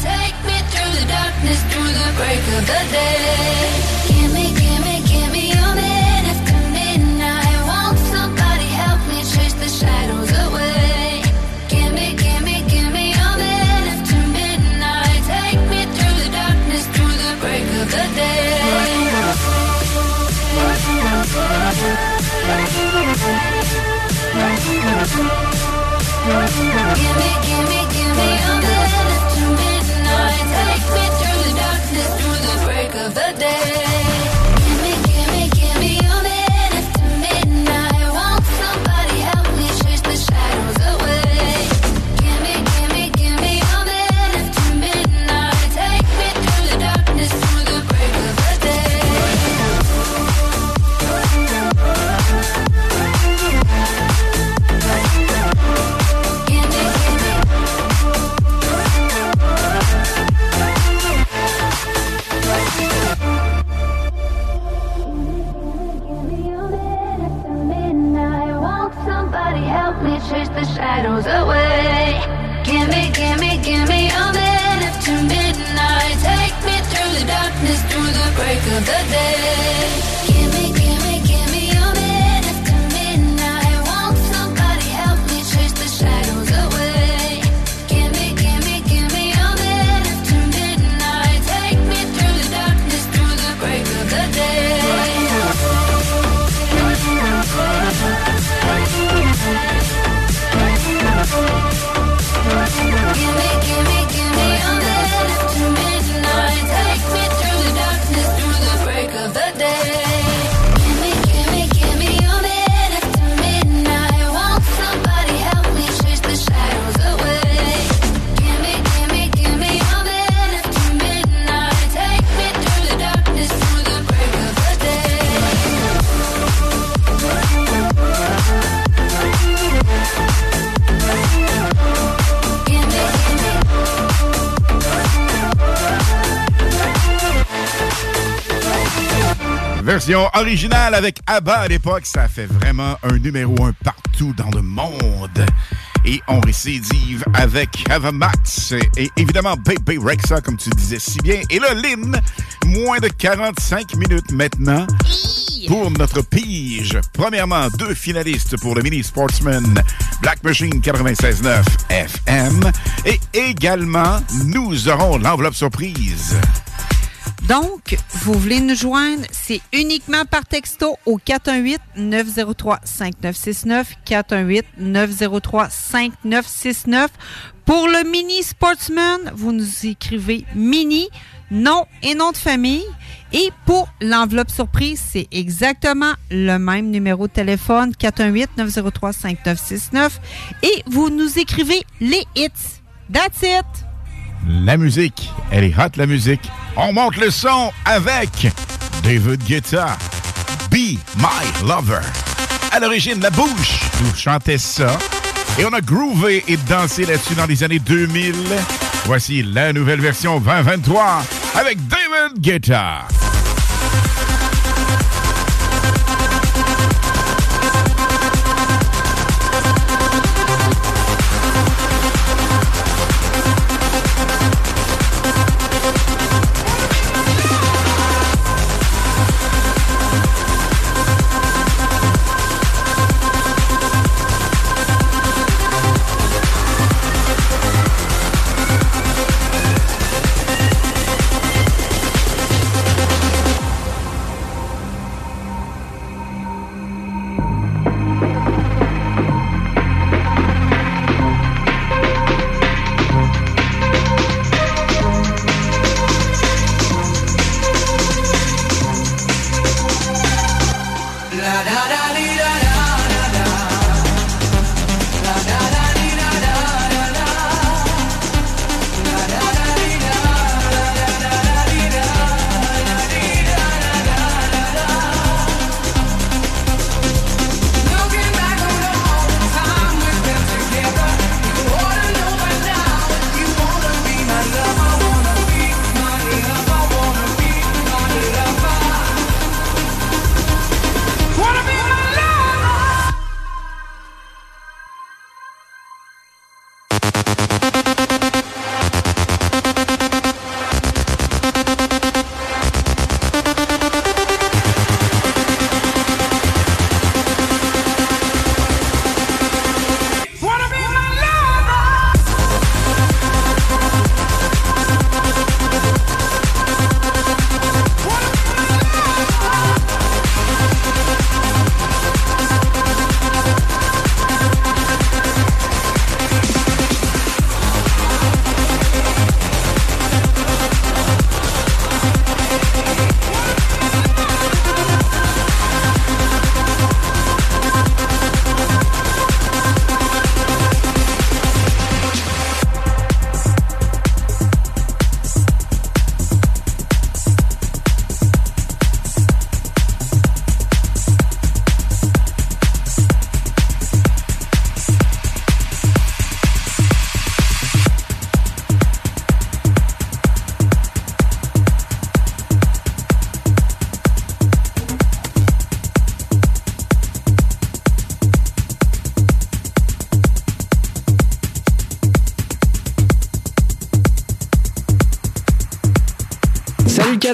Take me through the darkness, through the break of the day. Day. Gimme, gimme, gimme Version originale avec ABBA à l'époque, ça fait vraiment un numéro un partout dans le monde. Et on récidive avec Avamax et évidemment Baby Rexa, comme tu disais si bien. Et là, Lynn, moins de 45 minutes maintenant pour notre pige. Premièrement, deux finalistes pour le Mini Sportsman Black Machine 96.9 FM. Et également, nous aurons l'enveloppe surprise. Donc, vous voulez nous joindre, c'est uniquement par texto au 418-903-5969, 418-903-5969. Pour le Mini Sportsman, vous nous écrivez Mini, nom et nom de famille. Et pour l'enveloppe surprise, c'est exactement le même numéro de téléphone, 418-903-5969. Et vous nous écrivez les hits. That's it! La musique, elle est hot la musique. On monte le son avec David Guetta, Be My Lover. À l'origine, la bouche nous chantait ça. Et on a groové et dansé là-dessus dans les années 2000. Voici la nouvelle version 2023 avec David Guetta.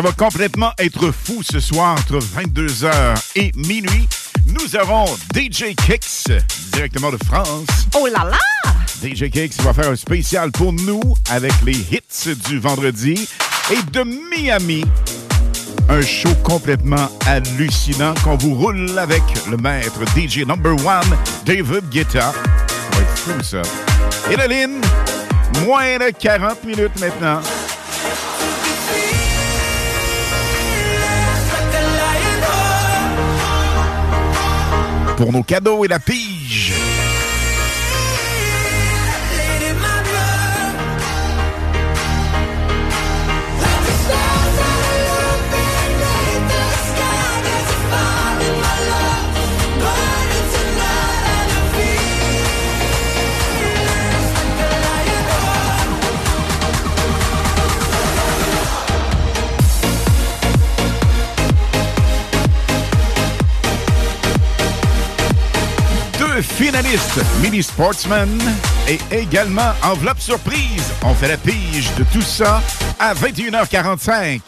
ça va complètement être fou ce soir entre 22h et minuit. Nous avons DJ Kicks directement de France. Oh là là! DJ Kicks va faire un spécial pour nous avec les hits du vendredi et de Miami. Un show complètement hallucinant qu'on vous roule avec le maître DJ number one, David Guetta. Ça va être fou ça. Et la ligne, moins de 40 minutes maintenant. pour nos cadeaux et la pire deux finalistes, Mini Sportsman et également Enveloppe Surprise. On fait la pige de tout ça à 21h45.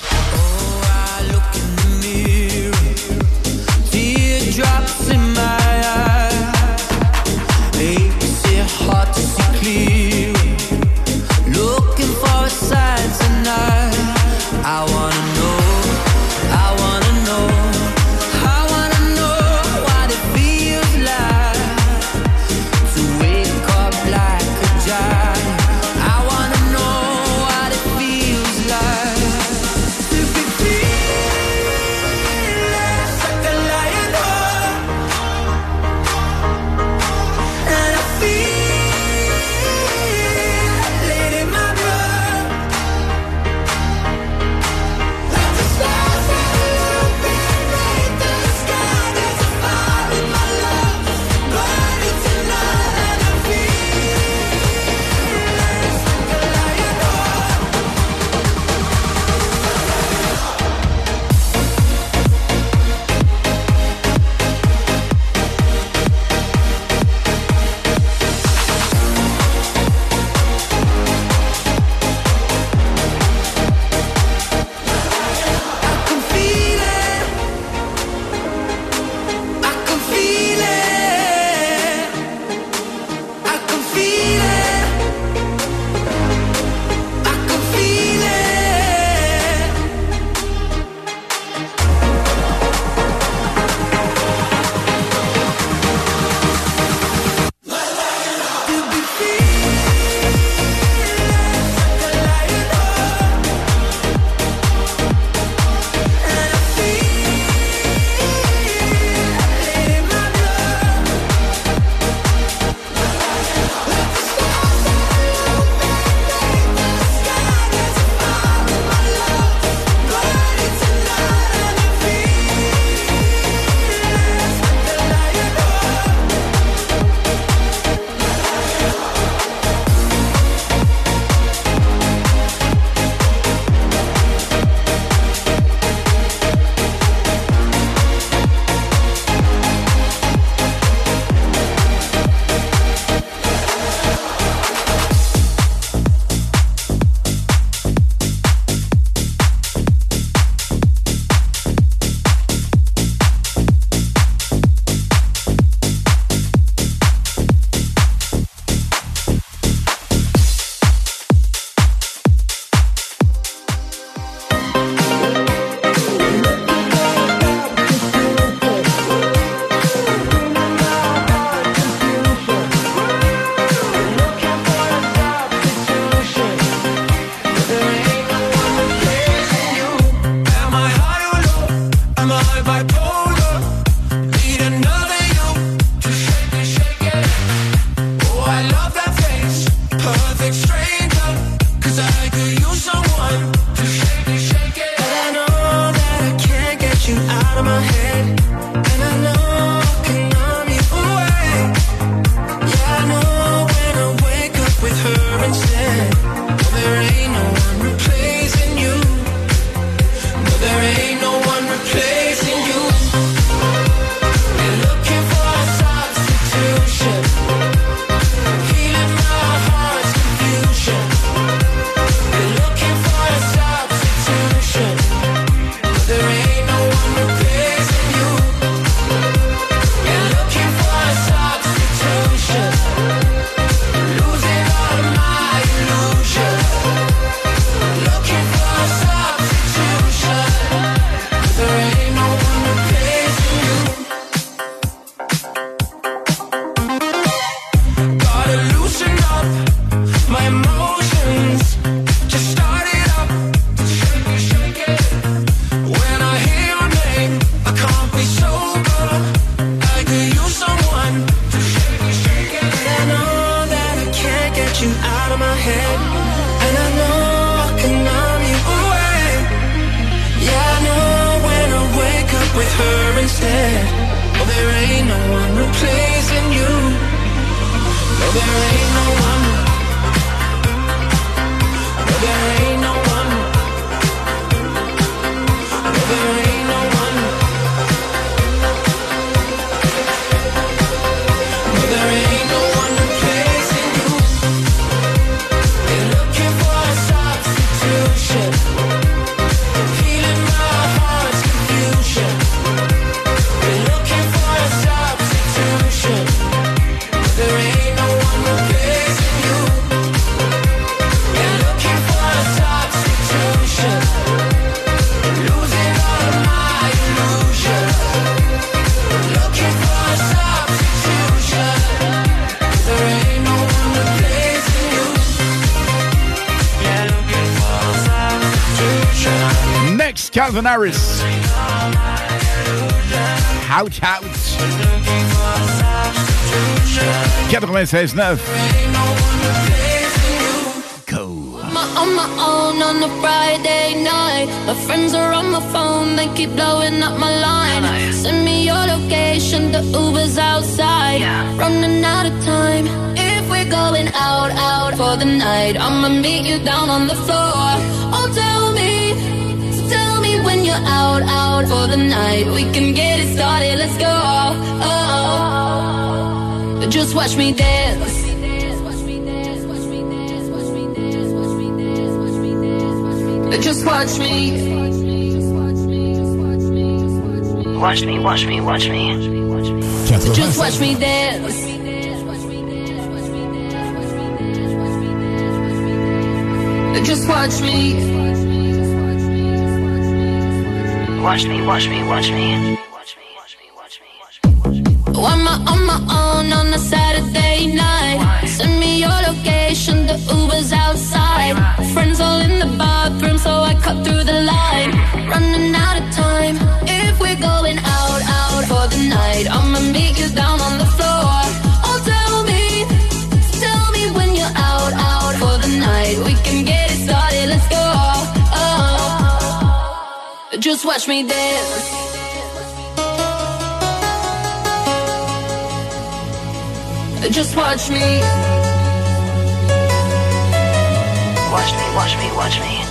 Harris. Ouch, ouch. 96.9. I'm on my own on a Friday night. My friends are on my phone, they keep blowing up my line. Send me your location, the Uber's outside. Running out of time. If we're going out, out for the night, I'ma meet you down on the floor. Oh, tell you're out, out for the night. We can get it started, let's go. Oh, just watch me dance. Just watch me. Watch me, watch me, watch me. Just watch me dance. Just watch me. Watch me, watch me, watch me. Oh, I'm on my own on a Saturday night. Send me your location, the Uber's outside. Friends all in the bathroom, so I cut through the line. Running out of time. If we're going out, out for the night, I'ma meet you down just watch me dance. Just watch me. Watch me, watch me, watch me.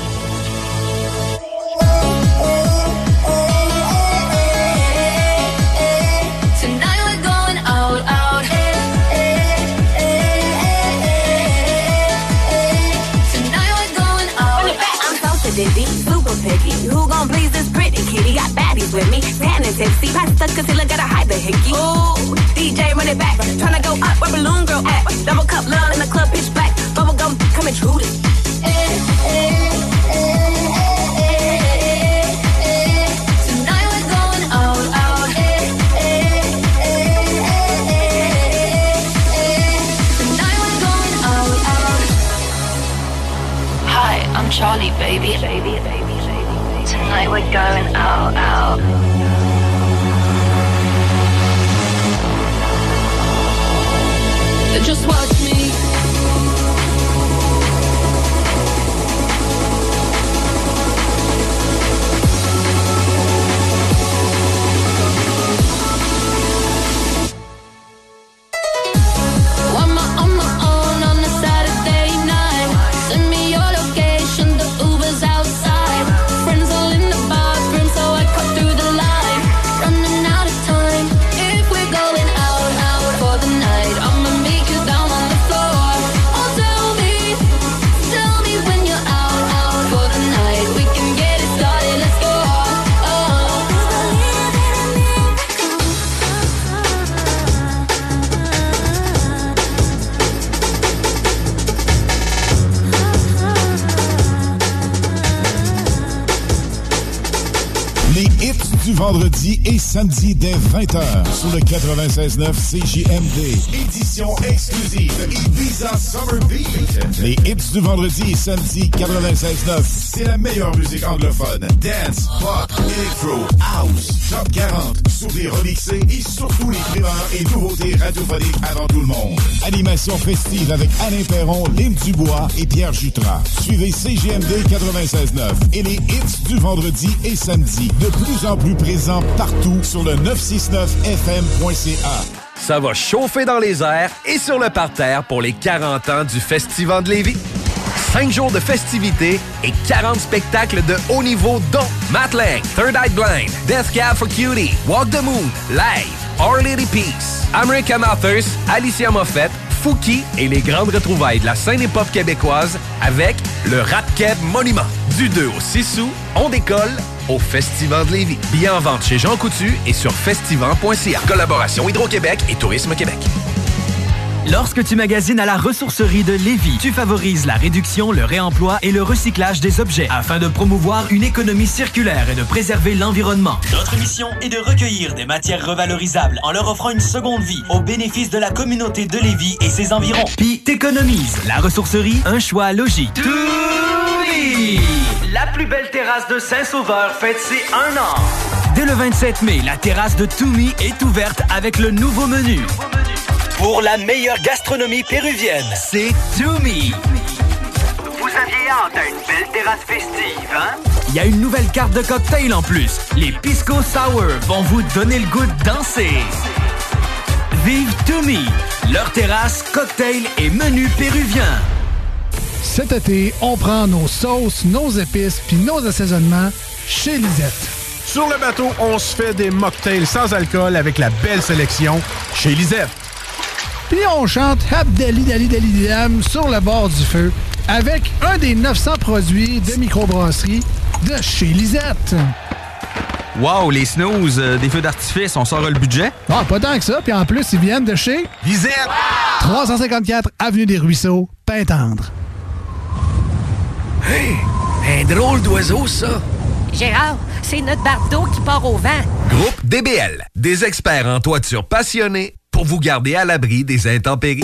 With me, tan and tipsy. Pass the concealer, gotta hide the hickey. Ooh, DJ run it back, tryna go up where balloon girl at. Double cup love in the club, pitch black. Bubble gum, come intrude it. Tonight we're going out, out. Tonight we're going out, out. Hi, I'm Charlie, baby. Baby, baby, Tonight we're going out, out. Just watch vendredi et samedi dès 20h sur le 96.9 CJMD. Édition exclusive Ibiza Summer Beat. Les hits du vendredi et samedi 96.9, c'est la meilleure musique anglophone. Dance, pop, electro, house, top 40, sur des remixés et surtout les primeurs et nouveautés radiophoniques avant tout le monde. Animation festive avec Alain Perron, Lynn Dubois et Pierre Jutras. Suivez CGMD 96.9 et les hits du vendredi et samedi, de plus en plus présents partout sur le 969fm.ca. Ça va chauffer dans les airs et sur le parterre pour les 40 ans du Festival de Lévis. 5 jours de festivités et 40 spectacles de haut niveau dont Matt Lang, Third Eye Blind, Death Cab for Cutie, Walk the Moon, Live, Our Lady Peace, American Authors, Alicia Moffett, Fouki et les grandes retrouvailles de la scène hip-hop québécoise avec le Rap Monument. Du 2 au 6 août, on décolle au Festival de Lévis. Billets en vente chez Jean Coutu et sur festival.ca. Collaboration Hydro-Québec et Tourisme Québec. Lorsque tu magasines à la ressourcerie de Lévis, tu favorises la réduction, le réemploi et le recyclage des objets afin de promouvoir une économie circulaire et de préserver l'environnement. Notre mission est de recueillir des matières revalorisables en leur offrant une seconde vie au bénéfice de la communauté de Lévis et ses environs. Puis t'économises. La ressourcerie, un choix logique. Toumi! La plus belle terrasse de Saint-Sauveur fête ses un an. Dès le 27 mai, la terrasse de Toumi est ouverte avec le nouveau menu. Pour la meilleure gastronomie péruvienne. C'est Toumi. Vous aviez hâte à une belle terrasse festive, hein? Il y a une nouvelle carte de cocktail en plus. Les Pisco Sour vont vous donner le goût de danser. Vive Toumi, leur terrasse, cocktail et menu péruvien. Cet été, on prend nos sauces, nos épices puis nos assaisonnements chez Lisette. Sur le bateau, on se fait des mocktails sans alcool avec la belle sélection chez Lisette. Puis on chante Habdali Dali Dali Dam sur le bord du feu avec un des 900 produits de microbrasserie de chez Lisette. Wow, les snooze, euh, des feux d'artifice, on sort le budget? Ah, pas tant que ça. Puis en plus, ils viennent de chez Lisette. 354 Avenue des Ruisseaux, Pintendre. Hey, un drôle d'oiseau, ça. Gérard, c'est notre bardeau qui part au vent. Groupe DBL, des experts en toiture passionnés vous garder à l'abri des intempéries.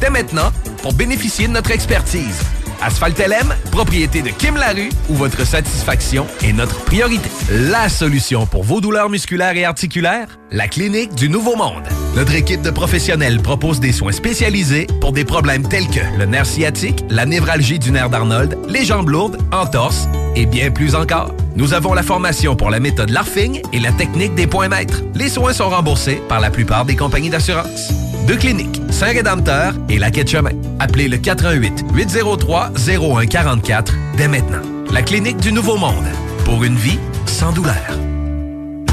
dès maintenant pour bénéficier de notre expertise. Asphalt LM, propriété de Kim Larue, où votre satisfaction est notre priorité. La solution pour vos douleurs musculaires et articulaires, la clinique du Nouveau Monde. Notre équipe de professionnels propose des soins spécialisés pour des problèmes tels que le nerf sciatique, la névralgie du nerf d'Arnold, les jambes lourdes, entorses et bien plus encore. Nous avons la formation pour la méthode LARFING et la technique des points maîtres. Les soins sont remboursés par la plupart des compagnies d'assurance. Deux cliniques, Saint-Rédempteur et la Quai de Chemin. Appelez le 88 803 0144 dès maintenant. La clinique du Nouveau Monde. Pour une vie sans douleur.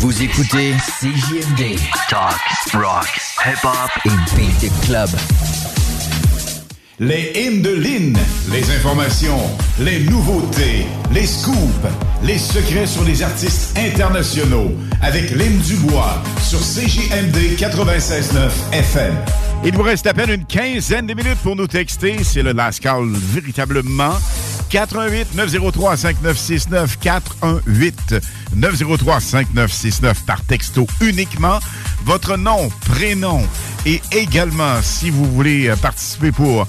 Vous écoutez CJMD. Talk, rock, hip-hop et beat club. Les hymnes de Lynn, les informations, les nouveautés, les scoops, les secrets sur les artistes internationaux avec Lynn Dubois sur CJMD 96.9 FM. Il vous reste à peine une quinzaine de minutes pour nous texter. C'est le last call véritablement. 88 903 5969 418 903 5969 par texto uniquement. Votre nom, prénom et également si vous voulez euh, participer pour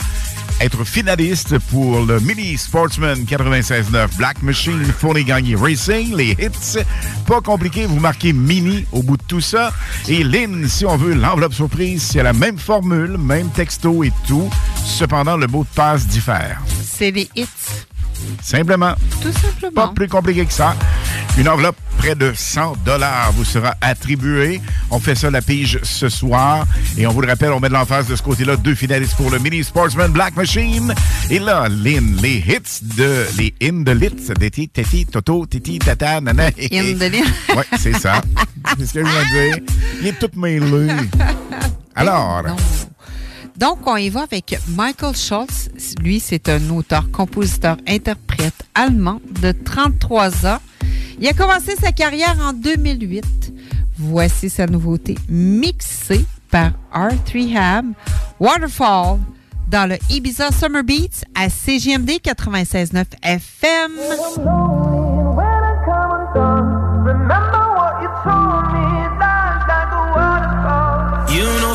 être finaliste pour le Mini Sportsman 96.9 Black Machine Fournier Gagné Racing, les hits. Pas compliqué, vous marquez Mini au bout de tout ça. Et Lynn, si on veut l'enveloppe surprise, c'est la même formule, même texto et tout. Cependant, le mot de passe diffère. C'est les hits. Simplement. Tout simplement. Pas plus compliqué que ça. Une enveloppe près de 100 dollars vous sera attribuée. On fait ça la pige ce soir. Et on vous le rappelle, on met de l'emphase de ce côté-là deux finalistes pour le Mini Sportsman Black Machine. Et là, Lynn, les hits de... Les in de lits de Titi, Titi, Toto, Titi, Tata, Nana. In lit. <laughs> Oui, c'est ça. c'est ce que je veux dire. Il est tout mêlé. <laughs> Alors... Donc, on y va avec Michael Schultz. Lui, c'est un auteur, compositeur, interprète allemand de 33 ans. Il a commencé sa carrière en 2008. Voici sa nouveauté mixée par R3 Ham, Waterfall, dans le Ibiza Summer Beats à CGMD 96.9 FM.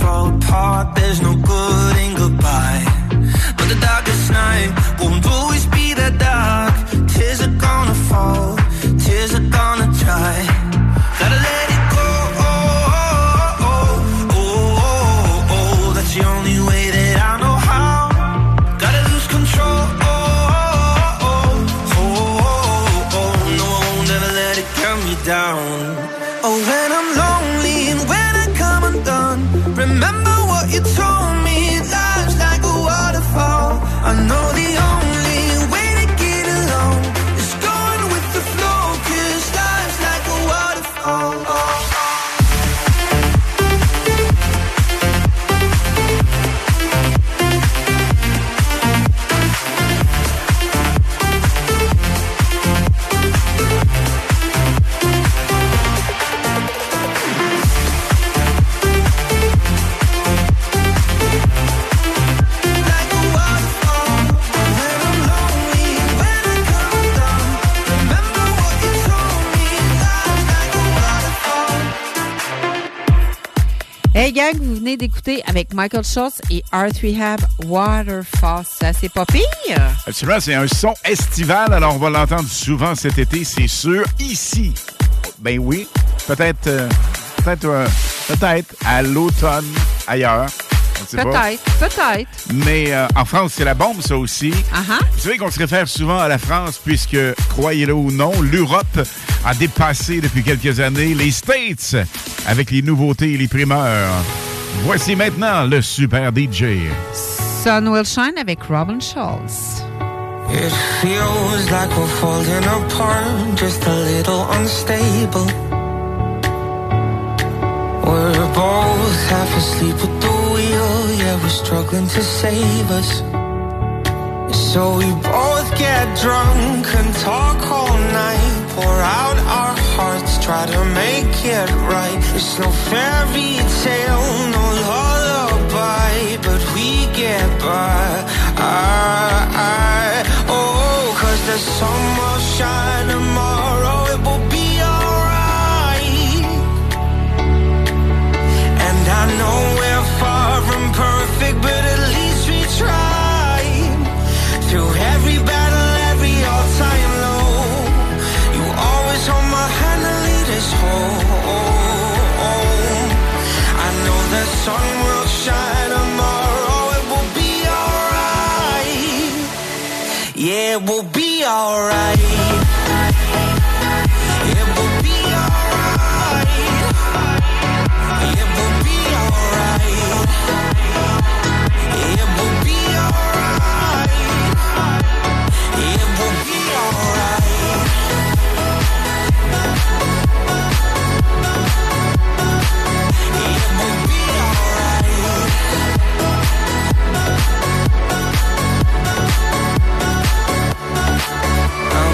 fall apart. There's no good in goodbye, but the darkest night won't always be that dark. Tears are gonna fall, Hey gang, vous venez d'écouter avec Michael Schultz et R3 Hab Waterfall. Ça, c'est pas pire. Absolument, c'est un son estival, alors on va l'entendre souvent cet été, c'est sûr. Ici, ben oui, peut-être, euh, peut-être, euh, peut-être à l'automne ailleurs. On sait pas. Peut-être, peut-être. Mais euh, en France, c'est la bombe, ça aussi. Uh-huh. Vous savez qu'on se réfère souvent à la France, puisque, croyez-le ou non, l'Europe a dépassé depuis quelques années les States avec les nouveautés et les primeurs. Voici maintenant le super DJ. Sun Will Shine avec Robin Schultz. It feels like we're falling apart, just a little unstable. We're both half asleep at the yeah, we're struggling to save us. So we both get drunk and talk all night, pour out our hearts, try to make it right. It's no fairy tale, no lullaby, but we get by. I, I, oh, cause the sun will shine tomorrow, it will be alright. And I know perfect, but at least we tried. Through every battle, every all-time low, you always hold my hand and lead us home. I know the sun will shine tomorrow. It will be alright. Yeah, it will be alright.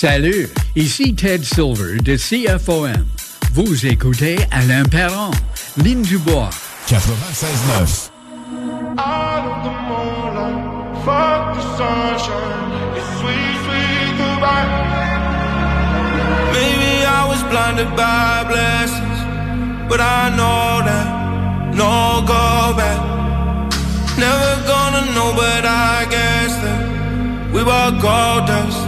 Salut, ici Ted Silver de CFOM. Vous écoutez Alain Perron, Ligne du Bois. 96.9. Fuck the sunshine, it's sweet, sweet goodbye. Maybe I was blinded by blessings, but I know that no go back. Never gonna know, but I guess that we were gold dust.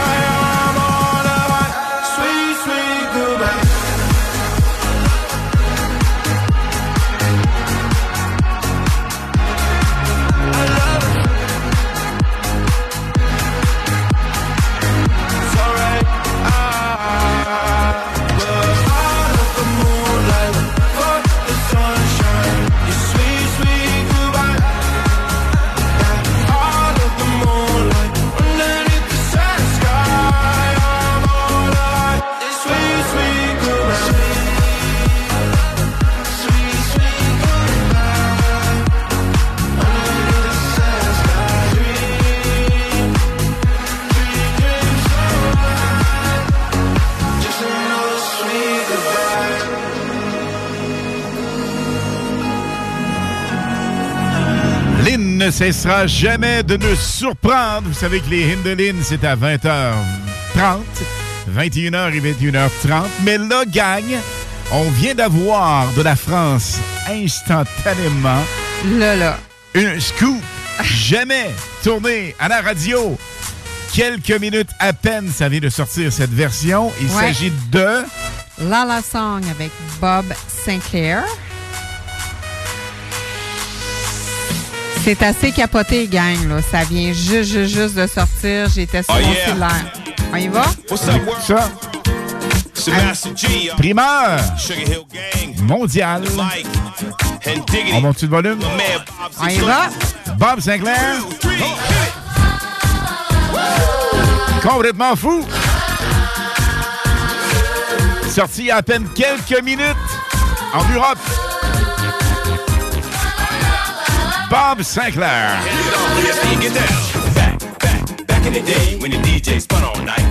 Ne cessera jamais de nous surprendre. Vous savez que les Hindelines, c'est à 20h30, 21h et 21h30. Mais là, gang, on vient d'avoir de la France instantanément. Là, là. Un scoop jamais tourné à la radio. Quelques minutes à peine, ça vient de sortir cette version. Il Ouais. s'agit de... La La Song avec Bob Sinclair. C'est assez capoté, gang. Là. Ça vient juste, juste, juste de sortir. J'étais sur Oh, mon yeah. cellulaire. On y va? What's up, world? Ça, C'est Master G. uh, primeur Sugar Hill Gang. mondial. On monte le volume? On y va? Bob Sinclair, complètement fou. Sorti il y a à peine quelques minutes en Europe. Bob Sinclair. Back, back, back in the day when the DJ spun all night.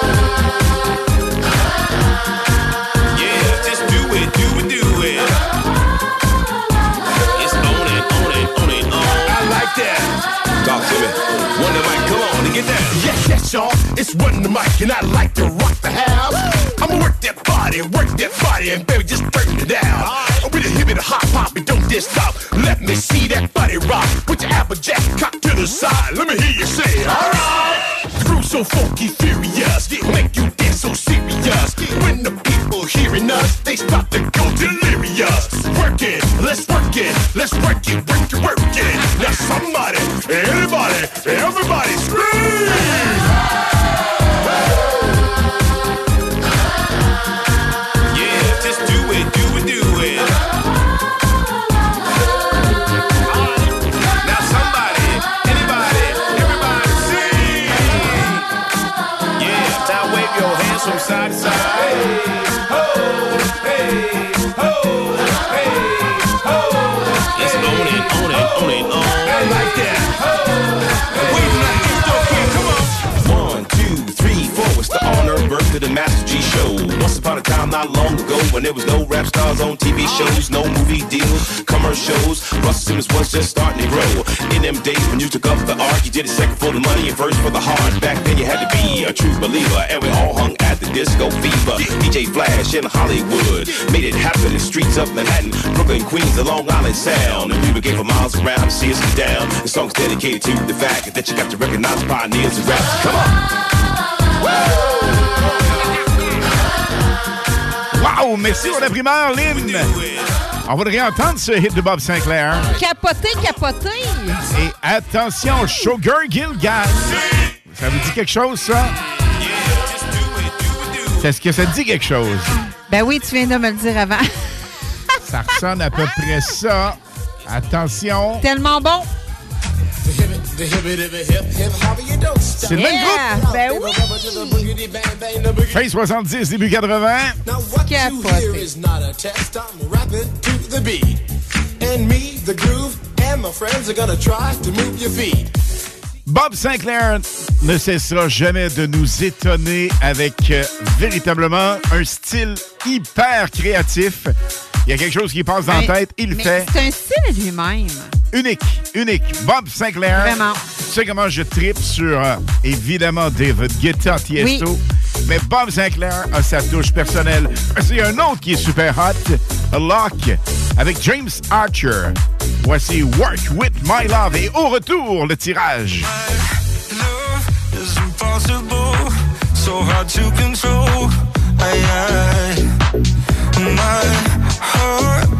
mic, come on and get down. Yes, yes, y'all. It's one the mic, and I like to rock the house. I'ma work that body, work that body, and baby, just turn it down. With a hip and a hop hop, and don't just stop. Let me see that body rock. Put your applejack cock to the side. Let me hear you say, alright. The groove so funky, furious, make you dance so serious. When the people hearing us, they start to go delirious. Work it, let's work it, let's work it, work it, work it. Now somebody, anybody, everybody scream! The Master G show. Once upon a time, not long ago, when there was no rap stars on TV shows, no movie deals, commercials. Russell Simmons was just starting to grow. In them days when you took up the art, you did it second for the money and first for the heart. Back then you had to be a true believer, and we all hung at the disco fever. DJ Flash in Hollywood made it happen in streets of Manhattan, Brooklyn, Queens, the Long Island Sound. And we get for miles around see us down. The song's dedicated to the fact that you got to recognize pioneers and rap. Come on. Wow, merci pour la primeur, Lynn. On va le réentendre, ce hit de Bob Sinclair. Capoté, capoté. Et attention, Sugar Gilgan. Ça vous dit quelque chose, ça? Est-ce que ça te dit quelque chose? Ben oui, tu viens de me le dire avant. Ça ressemble à peu près ça. Attention. Tellement bon. C'est le même Yeah, Ben oui. groupe. Fin 70, début 80. Capoté. is not a test. I'm rapping to the beat. And me, the groove, and my friends are gonna try to move your feet. Bob Sinclair ne cessera jamais de nous étonner avec euh, véritablement un style hyper créatif. Il y a quelque chose qui passe dans la tête, il le mais fait. C'est un style lui-même. Unique, unique. Bob Sinclair. Vraiment. Tu sais comment je tripe sur, euh, évidemment, David Guetta, Tiesto. Oui. Mais Bob Sinclair a sa touche personnelle. C'est un autre qui est super hot, Lock, avec James Archer. Voici Work With My Love. Et au retour, le tirage. is impossible, so hard to control. I, I, my heart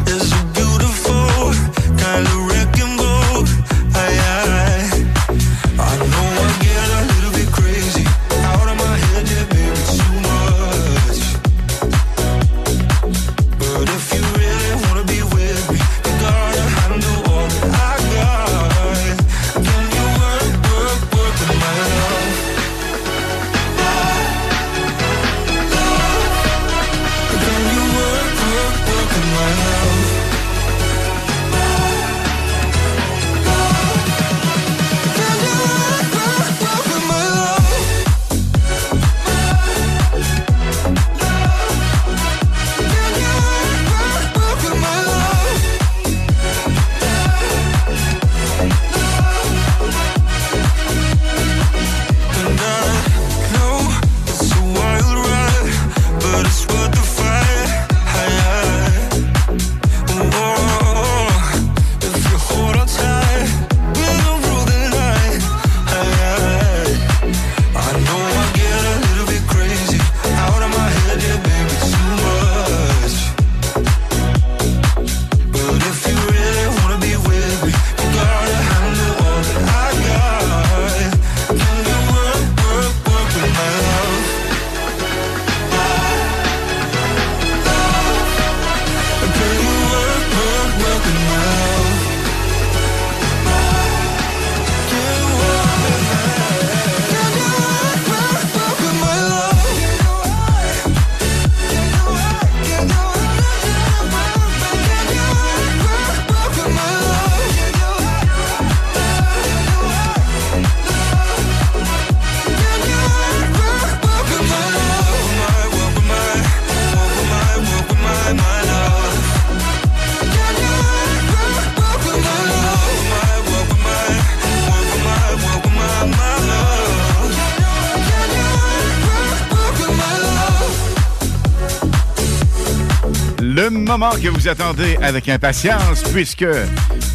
moment que vous attendez avec impatience, puisque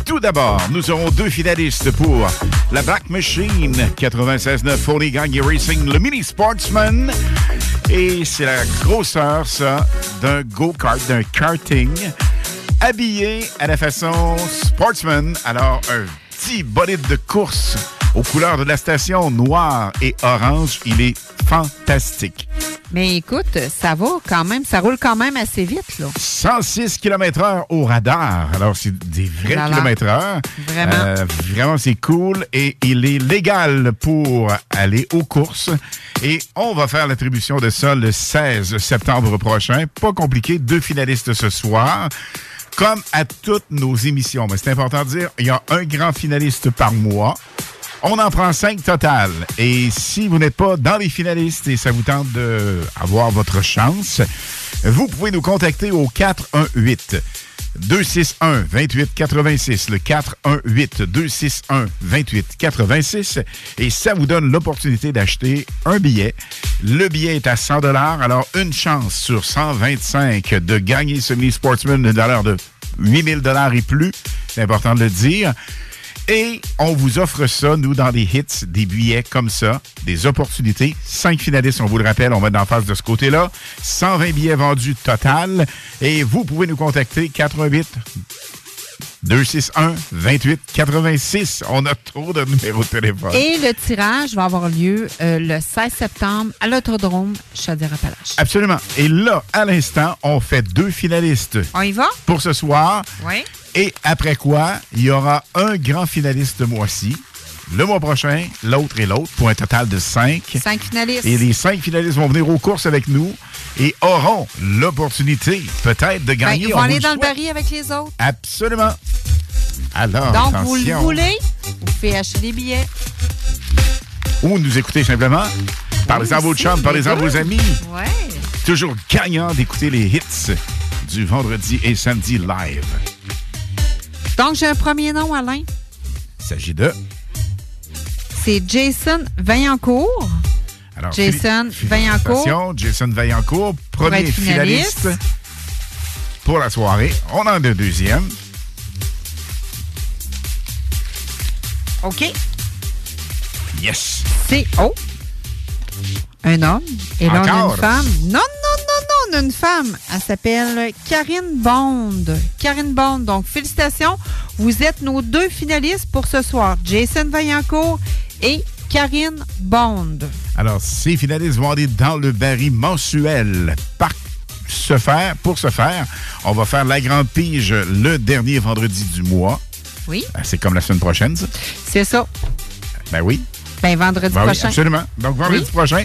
tout d'abord, nous aurons deux finalistes pour la Black Machine 96.9 Foley Gang Racing, le Mini Sportsman. Et c'est la grosseur, ça, d'un go-kart, d'un karting, habillé à la façon sportsman. Alors, un petit bolide de course aux couleurs de la station noir et orange. Il est fantastique. Mais écoute, ça va quand même, ça roule quand même assez vite, là. 106 km/h au radar. Alors, c'est des vrais Là, là. kilomètres-heure. Vraiment. Euh, vraiment, c'est cool. Et il est légal pour aller aux courses. Et on va faire l'attribution de ça le 16 septembre prochain. Pas compliqué. Deux finalistes ce soir. Comme à toutes nos émissions. Mais c'est important de dire, il y a un grand finaliste par mois. On en prend cinq total. Et si vous n'êtes pas dans les finalistes et ça vous tente d'avoir votre chance, vous pouvez nous contacter au 418 261 28 86 le 418 261 28 86 et ça vous donne l'opportunité d'acheter un billet. Le billet est à 100 dollars, alors une chance sur 125 de gagner ce mini sportsman d'une valeur de 8000 dollars et plus, c'est important de le dire. Et on vous offre ça, nous, dans des hits, des billets comme ça, des opportunités. Cinq finalistes, on vous le rappelle, on va être en face de ce côté-là. 120 billets vendus total. Et vous pouvez nous contacter 88 261 28 86. On a trop de numéros de téléphone. Et le tirage va avoir lieu euh, le 16 septembre à l'autodrome Chaudière-Appalaches. Absolument. Et là, à l'instant, on fait deux finalistes. On y va? Pour ce soir. Oui. Et après quoi, il y aura un grand finaliste ce mois-ci. Le mois prochain, l'autre et l'autre, pour un total de cinq. Cinq finalistes. Et les cinq finalistes vont venir aux courses avec nous et auront l'opportunité, peut-être, de Ben, gagner. ils On vont aller le dans le baril avec les autres. Absolument. Alors, Donc, vous le voulez, vous pouvez acheter des billets. Ou nous écouter simplement. Parlez-en à vos chums, parlez-en à vos amis. Ouais. Toujours gagnant d'écouter les hits du vendredi et samedi live. Donc, j'ai un premier nom, Alain. Il s'agit de... C'est Jason Vaillancourt. Alors, Jason Vaillancourt. Jason Vaillancourt, premier finaliste. finaliste pour la soirée. On en a un deuxième. OK. Yes. C'est oh, un homme. Et là, on a une femme. Non, non, non, non, on a une femme. Elle s'appelle Karine Bond. Karine Bond. Donc, félicitations. Vous êtes nos deux finalistes pour ce soir. Jason Vaillancourt et Karine Bond. Alors, ces finalistes vont aller dans le baril mensuel. Par faire, pour ce faire, on va faire la grande pige le dernier vendredi du mois. Oui. Euh, C'est comme la semaine prochaine, ça? C'est ça. Ben oui. Ben, vendredi Ben oui, prochain. absolument. Donc, vendredi Oui. prochain,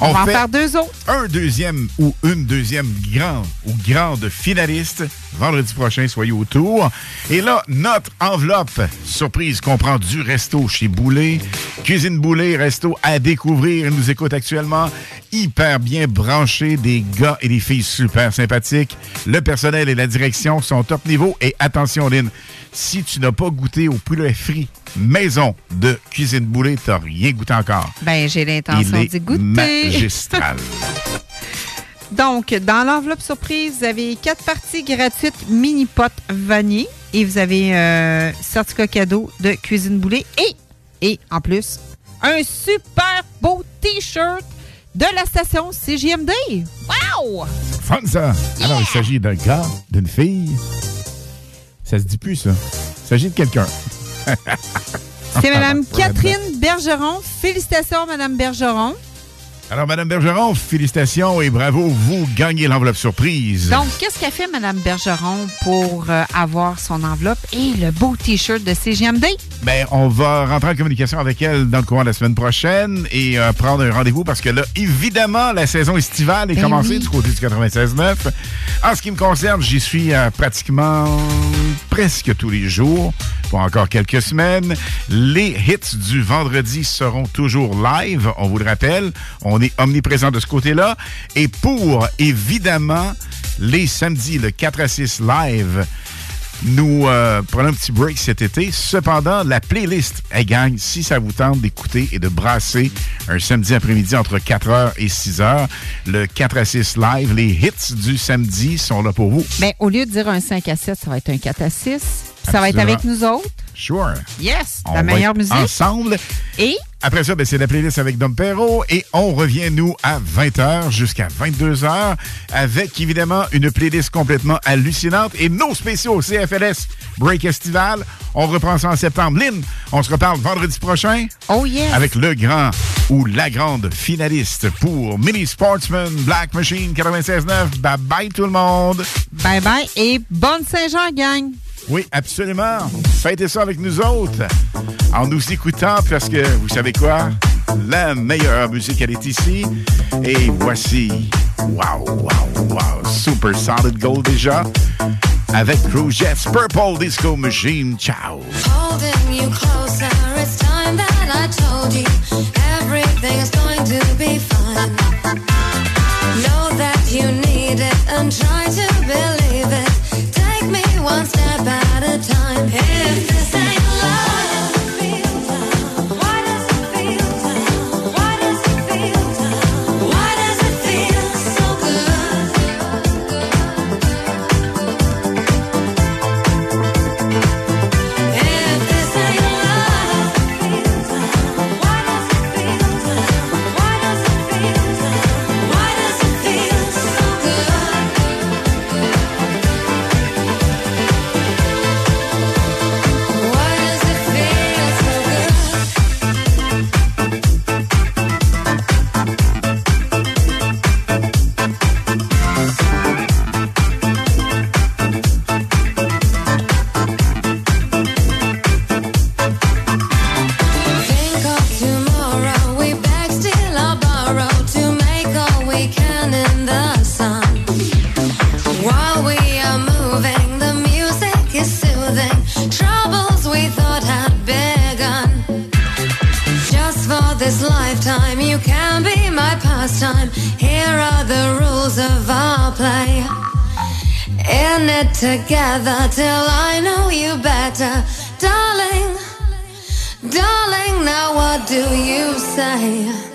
On, on, va en faire deux autres. un deuxième ou une deuxième grand ou grande finaliste. Vendredi prochain, soyez autour. Et là, notre enveloppe surprise comprend du resto chez Boulet. Cuisine Boulet, resto à découvrir. Ils nous écoutent actuellement. Hyper bien branchés, des gars et des filles super sympathiques. Le personnel et la direction sont top niveau. Et attention, Lynn, si tu n'as pas goûté au poulet frit maison de Cuisine Boulet, t'as rien goûté encore. Ben, j'ai l'intention d'y goûter. Donc, dans l'enveloppe surprise, vous avez quatre parties gratuites mini pot vanille et vous avez euh, certificat cadeau de Cuisine Boulet et, et en plus, un super beau T-shirt de la station CJMD. Wow! Fun, ça! Alors, il s'agit d'un gars, d'une fille. Ça se dit plus, ça. Il s'agit de quelqu'un. C'est <laughs> Mme Catherine Bergeron. Félicitations, Mme Bergeron. Alors, Madame Bergeron, félicitations et bravo, vous gagnez l'enveloppe surprise. Donc, qu'est-ce qu'a fait Mme Bergeron pour euh, avoir son enveloppe et le beau T-shirt de CGMD? Ben, on va rentrer en communication avec elle dans le courant de la semaine prochaine et euh, prendre un rendez-vous parce que là, évidemment, la saison estivale est Ben commencée oui. du côté du 96.9. En ce qui me concerne, j'y suis euh, pratiquement presque tous les jours pour encore quelques semaines. Les hits du vendredi seront toujours live, on vous le rappelle. On est omniprésent de ce côté-là. Et pour, évidemment, les samedis, le 4 à 6 live, nous euh, prenons un petit break cet été. Cependant, la playlist, elle gagne si ça vous tente d'écouter et de brasser un samedi après-midi entre 4h et 6h. Le 4 à 6 live, les hits du samedi sont là pour vous. Mais au lieu de dire un 5 à 7, ça va être un 4 à 6. Ça va être avec nous autres. Sure. Yes, On la meilleure musique. Ensemble. Et? Après ça, ben, c'est la playlist avec Dom Perrault et on revient, nous, à 20h jusqu'à 22h avec, évidemment, une playlist complètement hallucinante et nos spéciaux CFLS Break Estival. On reprend ça en septembre. Lynn, on se reparle vendredi prochain. Oh yes. Avec le grand ou la grande finaliste pour Mini Sportsman Black Machine 96.9. Bye bye tout le monde. bye bye et bonne Saint-Jean, gang. Oui, absolument. Faites ça avec nous autres en nous écoutant parce que, vous savez quoi? La meilleure musique, elle est ici. Et voici, wow, wow, wow, Super Solid Gold déjà avec Crew Purple Disco Machine. Ciao. You closer, it's time that I told you going to be fine. Know that you need it and try to believe rules of our play. In it together till I know you better, darling. Darling, now what do you say?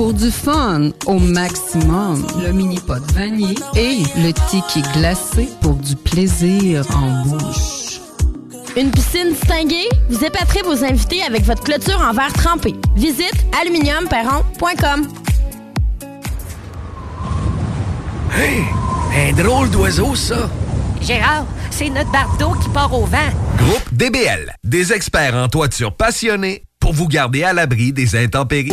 Pour du fun au maximum, le mini pot vanille et le ticket glacé pour du plaisir en bouche. Une piscine distinguée? Vous épaterez vos invités avec votre clôture en verre trempé. Visite aluminiumperron.com. Hey! Un drôle d'oiseau, ça! Gérard, c'est notre bardeau qui part au vent. Groupe DBL, des experts en toiture passionnés pour vous garder à l'abri des intempéries.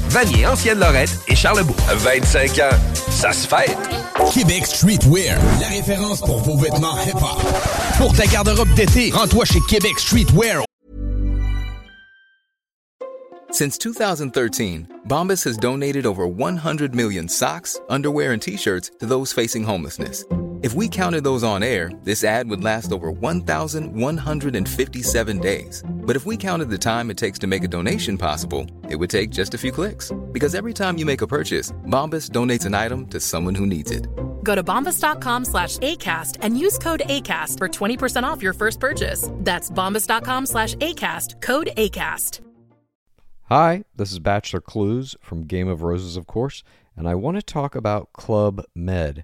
Vanier, Ancienne-Lorette et Charlebourg. 25 ans, ça se fête. Québec Streetwear, la référence pour vos vêtements hip-hop. Pour ta garde-robe d'été, rends-toi chez Québec Streetwear. Since 2013, Bombas has donated over 100 million socks, underwear, and t-shirts to those facing homelessness. If we counted those on air, this ad would last over 1,157 days. But if we counted the time it takes to make a donation possible, it would take just a few clicks. Because every time you make a purchase, Bombas donates an item to someone who needs it. Go to bombas.com slash ACAST and use code ACAST for 20% off your first purchase. That's bombas.com slash ACAST, code ACAST. Hi, this is Bachelor Clues from Game of Roses, of course, and I want to talk about Club Med.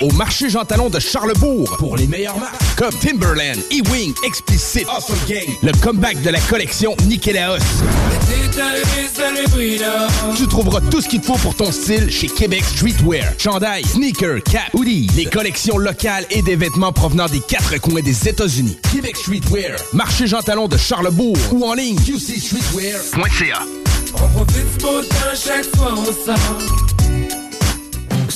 Au marché Jean Talon de Charlebourg pour les meilleures marques comme Timberland, E-Wing, Explicit, Awesome Gang, le comeback de la collection Nikélaos. Tu trouveras tout ce qu'il te faut pour ton style chez Québec Streetwear. Chandail, sneakers, cap, hoodies, les collections locales et des vêtements provenant des quatre coins des États-Unis. Québec Streetwear, marché Jean Talon de Charlebourg ou en ligne qcstreetwear.ca. On profite du beau temps chaque fois on sort.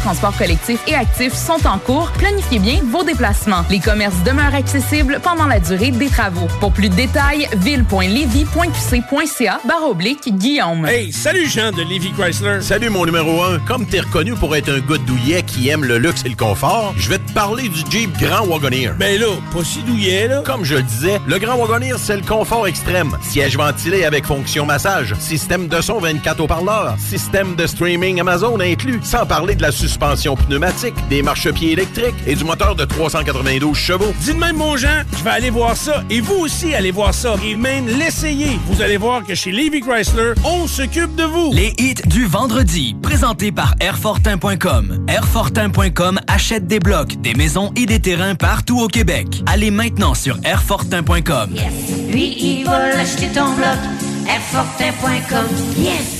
de transport collectif et actif sont en cours. Planifiez bien vos déplacements. Les commerces demeurent accessibles pendant la durée des travaux. Pour plus de détails, ville.levy.qc.ca barre oblique Guillaume. Hey, salut Jean de Levy Chrysler. Salut mon numéro 1. Comme t'es reconnu pour être un gars douillet qui aime le luxe et le confort, je vais te parler du Jeep Grand Wagoneer. Ben là, pas si douillet là. Comme je le disais, le Grand Wagoneer, c'est le confort extrême. Siège ventilé avec fonction massage, système de son 24 haut-parleurs, système de streaming Amazon inclus, sans parler de la suspension pneumatique, des marchepieds électriques et du moteur de 392 chevaux. De même, mon Jean, je vais aller voir ça. Et vous aussi, allez voir ça. Et même l'essayer. Vous allez voir que chez Levy Chrysler, on s'occupe de vous. Les hits du vendredi, présentés par Airfortin.com. Airfortin.com achète des blocs, des maisons et des terrains partout au Québec. Allez maintenant sur Airfortin.com. Lui, il va l'acheter ton bloc. Airfortin.com. Yes!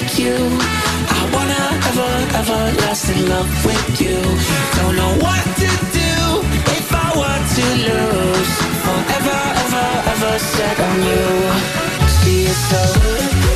like you. I wanna ever, ever last in love with you. Don't know what to do if I were to lose. Forever, ever, ever set on you. See you so.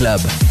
Club.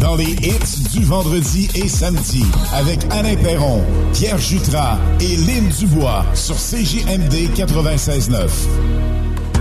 Dans les hits du vendredi et samedi avec Alain Perron, Pierre Jutras et Lynn Dubois sur CJMD 96.9.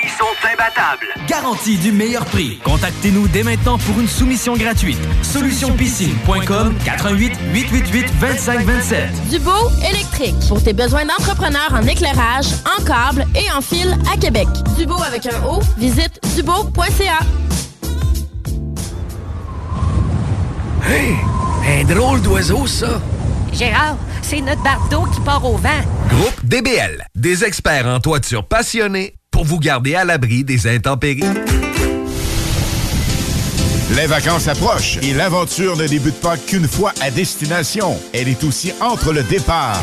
Prix sont imbattables. Garantie du meilleur prix. Contactez-nous dès maintenant pour une soumission gratuite. Solutionpiscine.com 88 888 2527. Dubo électrique. Pour tes besoins d'entrepreneurs en éclairage, en câble et en fil à Québec. Dubo avec un O, visite dubo.ca. Hey! Un drôle d'oiseau, ça! Gérard, c'est notre bardeau qui part au vent. Groupe DBL, des experts en toiture passionnés vous garder à l'abri des intempéries. Les vacances approchent et l'aventure ne débute pas qu'une fois à destination. Elle est aussi entre le départ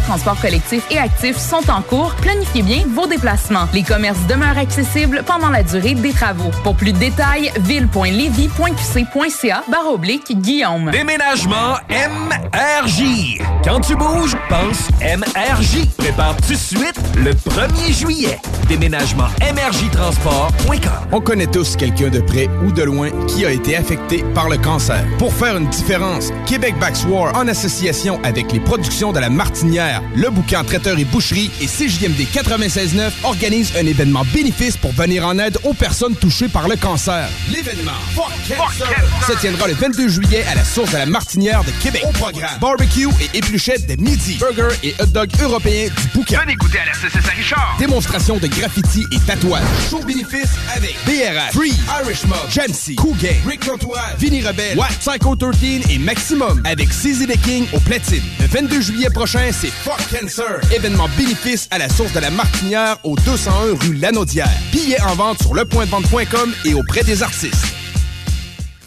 de transport collectif et actif sont en cours. Planifiez bien vos déplacements. Les commerces demeurent accessibles pendant la durée des travaux. Pour plus de détails, ville.levy.qc.ca barre oblique Guillaume. Déménagement MRJ. Quand tu bouges, pense MRJ. Prépare tout de suite le 1er juillet. Déménagement MRJtransport.com. On connaît tous quelqu'un de près ou de loin qui a été affecté par le cancer. Pour faire une différence, Québec War en association avec les productions de la Martinière, le bouquin Traiteur et Boucherie et CJMD 96.9 organise un événement bénéfice pour venir en aide aux personnes touchées par le cancer. L'événement Fuck Cancer se tiendra le 22 juillet à la source de la Martinière de Québec. Au programme, barbecue et épluchettes de midi, burger et hot dog européens du bouquin. Venez écouter à la CCS Richard. Démonstration de graffiti et tatouage. Show bénéfice avec BRH, Free, Irish Mob, Cool Gang, Rick Antoine, Vinny Rebelle, Watt, Psycho 13 et Maximum avec CZ the King au platine. Le 22 juillet prochain, c'est Fuck Cancer. Événement bénéfice à la source de la Martinière au 201 rue Lanaudière. Billets en vente sur lepointdevente.com et auprès des artistes.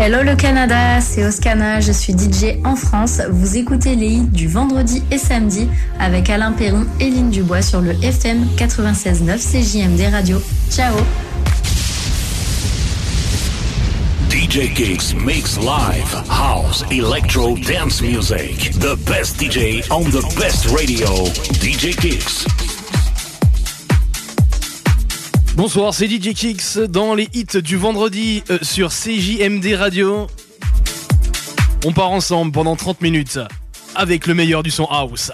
Hello le Canada, c'est Oscana, je suis DJ en France. Vous écoutez les hits du vendredi et samedi avec Alain Perron et Lynn Dubois sur le FM 96.9 CJMD Radio. Ciao DJ Gigs makes live house, electro, dance music. The best DJ on the best radio. DJ Gigs. Bonsoir, c'est DJ Kix dans les hits du vendredi euh, sur CJMD Radio. On part ensemble pendant 30 minutes avec le meilleur du son house.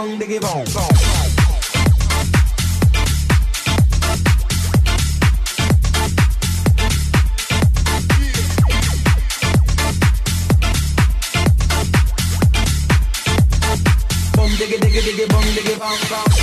bang diggy bong. bong. diggy diggy diggy diggy bum.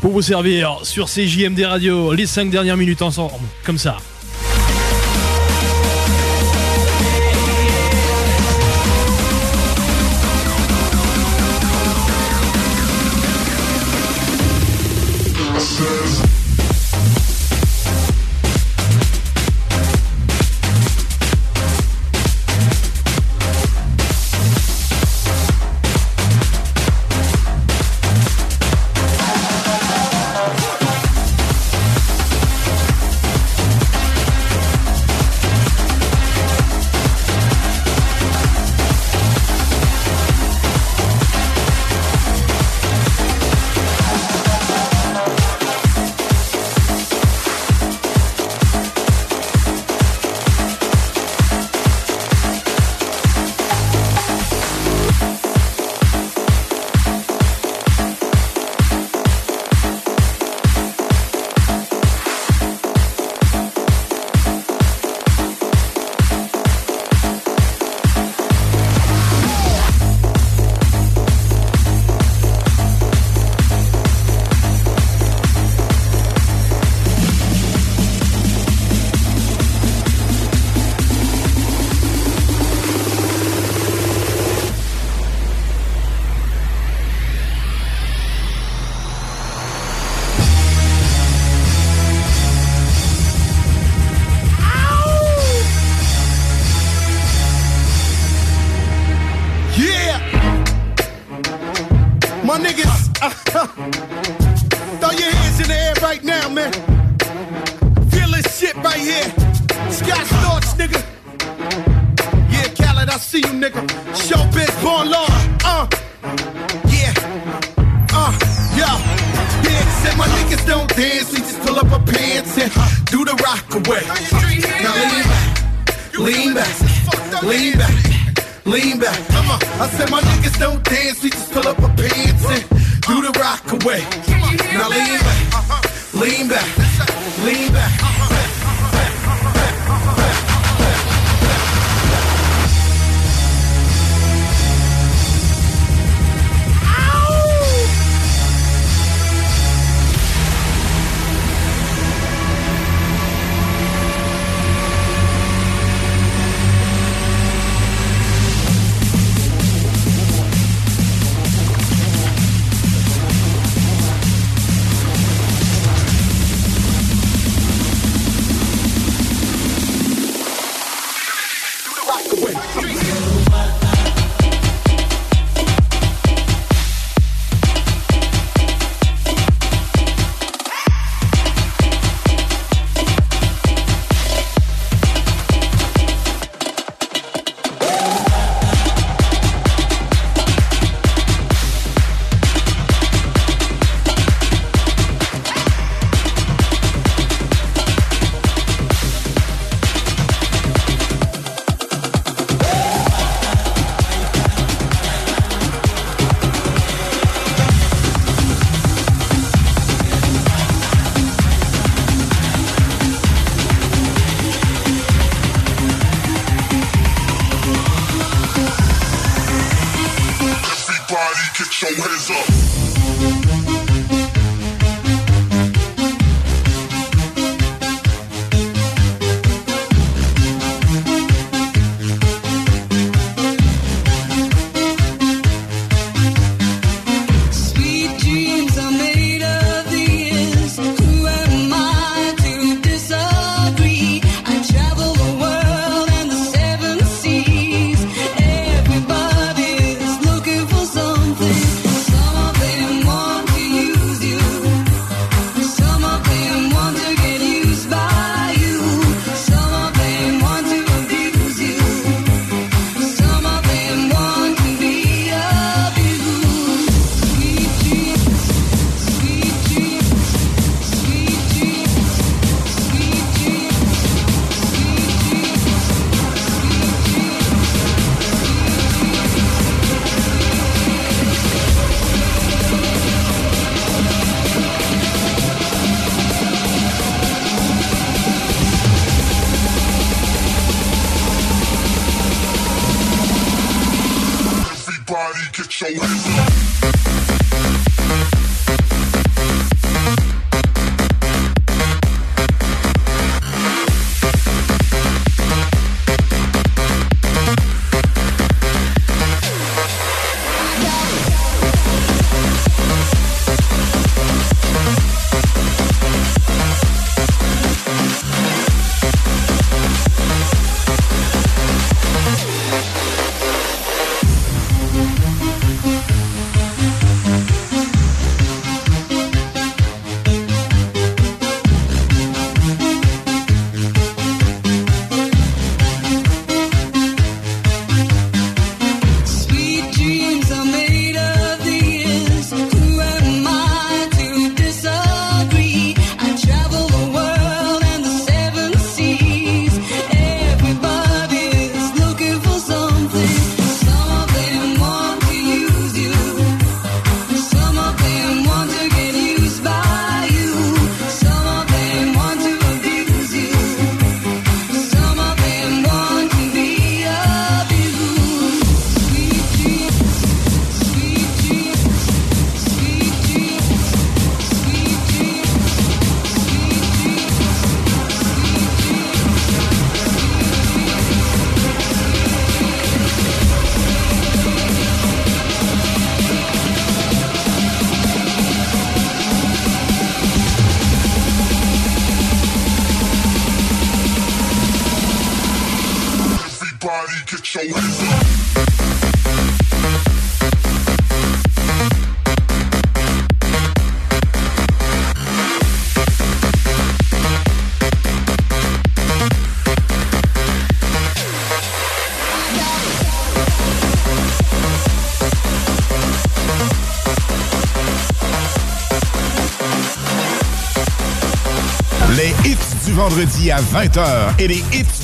Pour vous servir sur CJMD Radio les 5 dernières minutes ensemble, comme ça. Vendredi à 20h et les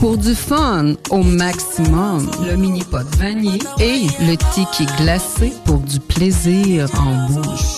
Pour du fun au maximum, le mini pot vanille et le ticket glacé pour du plaisir en bouche.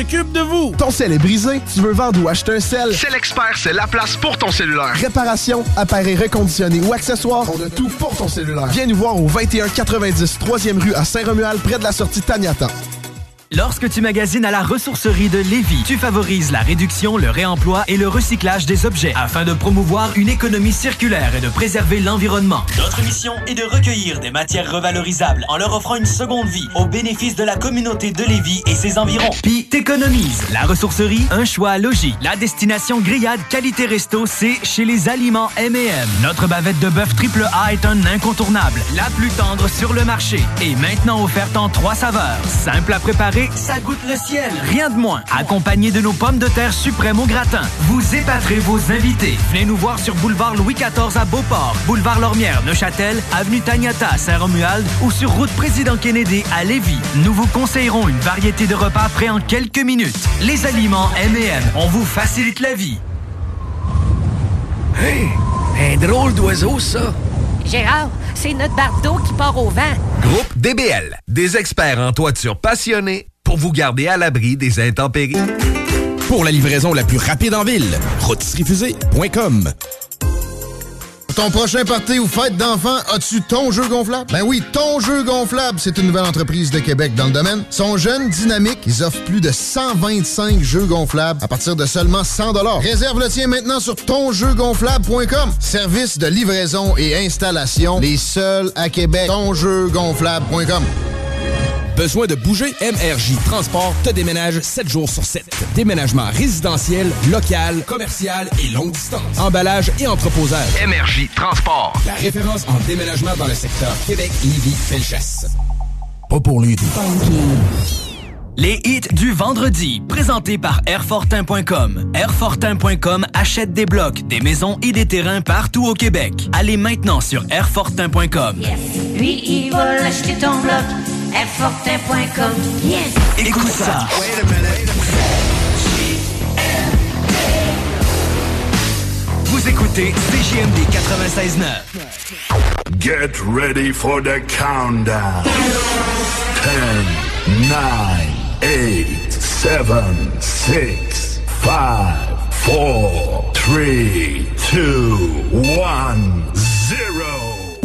s'occupe de vous. Ton sel est brisé, tu veux vendre ou acheter un sel? C'est l'expert, c'est la place pour ton cellulaire. Réparation, appareil reconditionné ou accessoires, on a tout pour ton cellulaire. Viens nous voir au 2190 3e rue à Saint-Romuald, près de la sortie Taniata. Lorsque tu magasines à la ressourcerie de Lévis, tu favorises la réduction, le réemploi et le recyclage des objets afin de promouvoir une économie circulaire et de préserver l'environnement. Notre mission est de recueillir des matières revalorisables en leur offrant une seconde vie au bénéfice de la communauté de Lévis et ses environs. Puis t'économises. La ressourcerie, un choix logique. La destination grillade qualité resto, c'est chez les aliments M&M. Notre bavette de bœuf triple A est un incontournable, la plus tendre sur le marché et maintenant offerte en trois saveurs. Simple à préparer, ça goûte le ciel. Rien de moins. Accompagné de nos pommes de terre suprêmes au gratin. Vous épaterez vos invités. Venez nous voir sur boulevard Louis XIV à Beauport, boulevard Lormière, Neuchâtel, avenue Taniata à Saint-Romuald ou sur route Président Kennedy à Lévis. Nous vous conseillerons une variété de repas prêts en quelques minutes. Les aliments M&M, on vous facilite la vie. Hey, un drôle d'oiseau, ça. Gérard, c'est notre bardeau qui part au vent. Groupe DBL, des experts en toiture passionnés pour vous garder à l'abri des intempéries. Pour la livraison la plus rapide en ville, rôtisseriefusée.com. Pour ton prochain party ou fête d'enfants, as-tu ton jeu gonflable? Ben oui, ton jeu gonflable, c'est une nouvelle entreprise de Québec dans le domaine. Ils sont jeunes, dynamiques, ils offrent plus de 125 jeux gonflables à partir de seulement 100 Réserve le tien maintenant sur tonjeugonflable.com. Service de livraison et installation, les seuls à Québec. Tonjeugonflable.com. Besoin de bouger? MRJ Transport te déménage 7 jours sur 7. Déménagement résidentiel, local, commercial et longue distance. Emballage et entreposage. MRJ Transport. La référence en déménagement dans le secteur Québec, Lévis, Felchasse. Pas pour lui. Les hits du vendredi, présentés par Airfortin.com. Airfortin.com achète des blocs, des maisons et des terrains partout au Québec. Allez maintenant sur Airfortin.com. Lui, il va l'acheter ton bloc. Airfortin.com. Yes. Écoute ça. Vous écoutez CJMD 96.9. Get ready for the countdown. 10, 9, 8, 7, 6, 5, 4, 3, 2, 1, 0.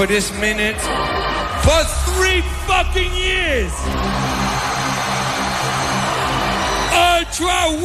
for this minute for three fucking years. Ultra,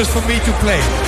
just for me to play.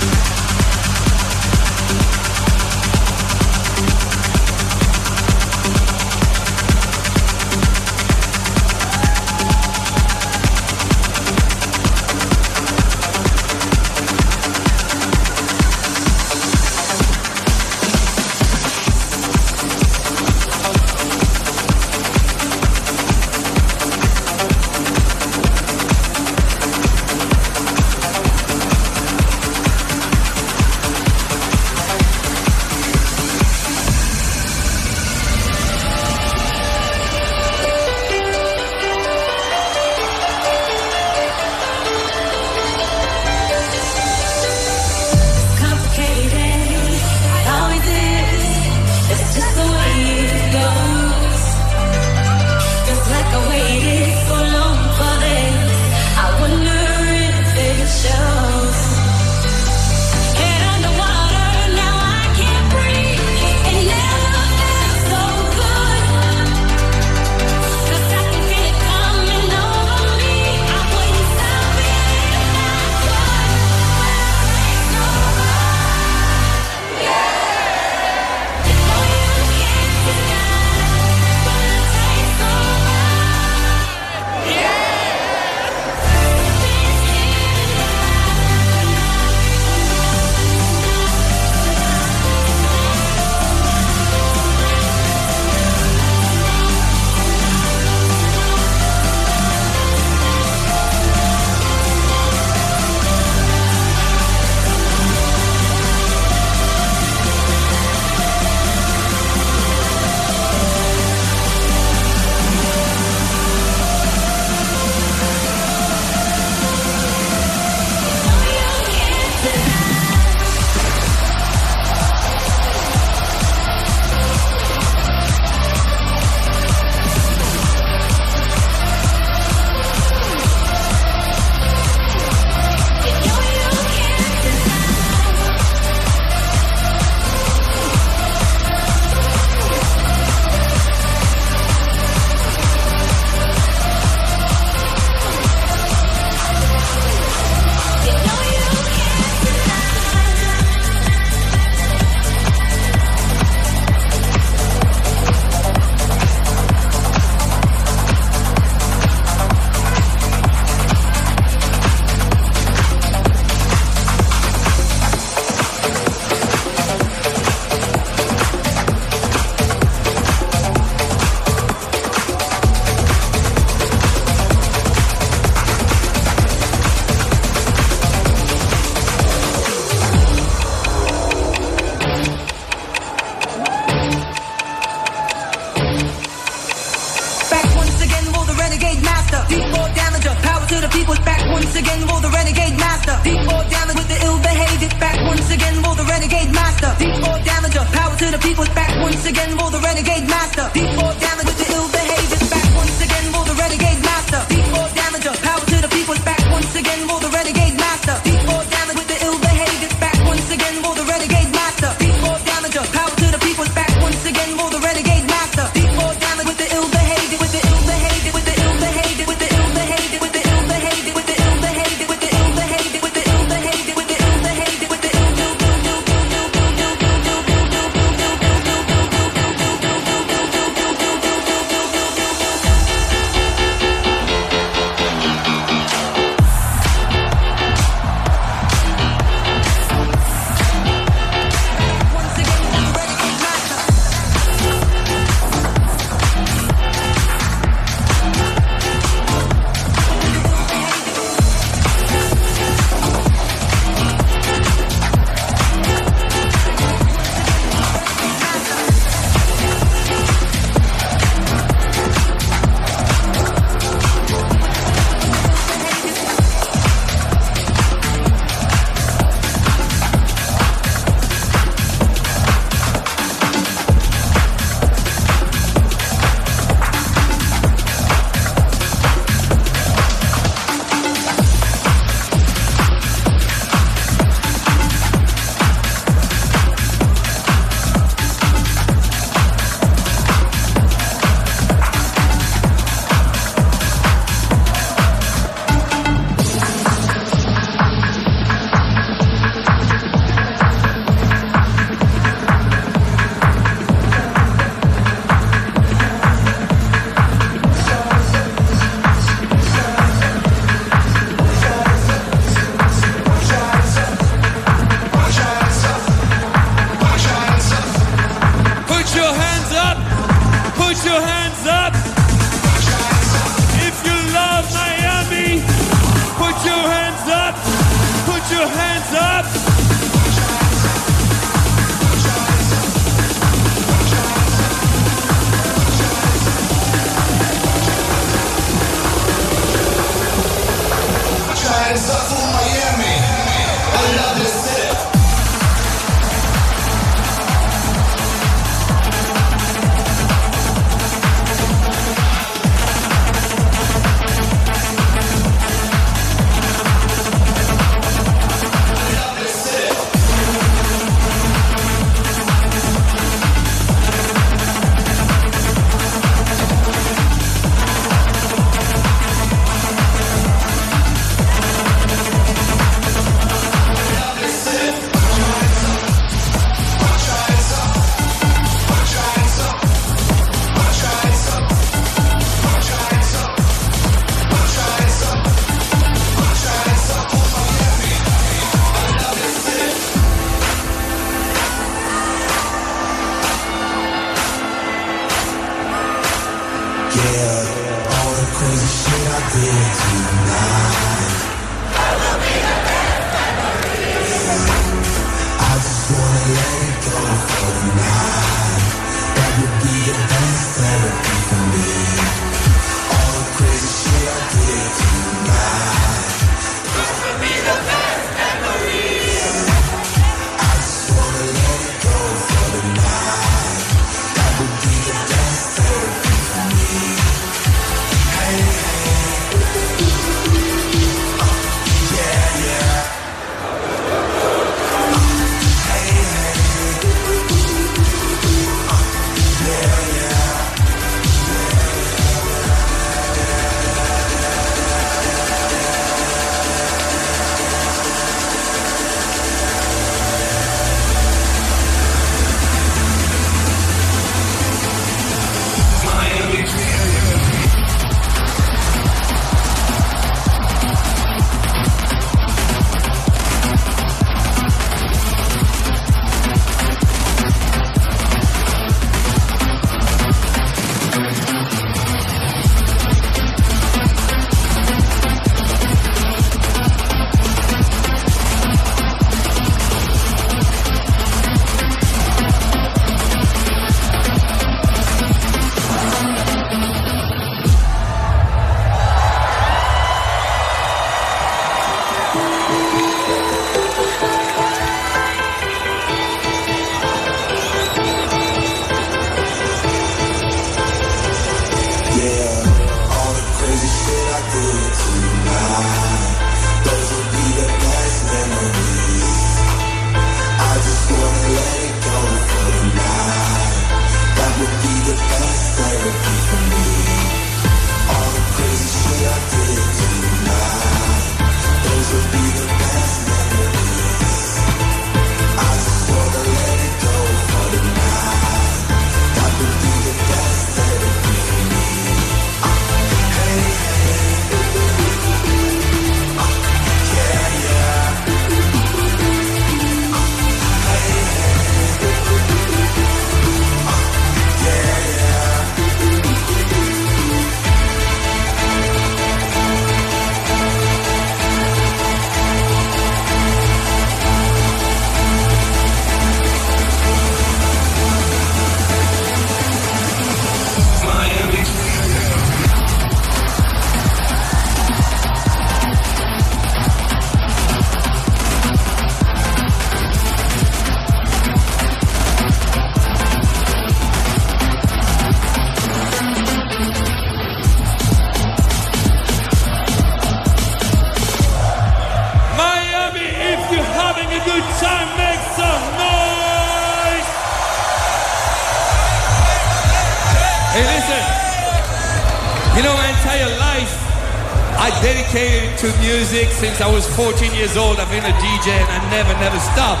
Music since I was 14 years old. I've been a DJ and I never, never stop.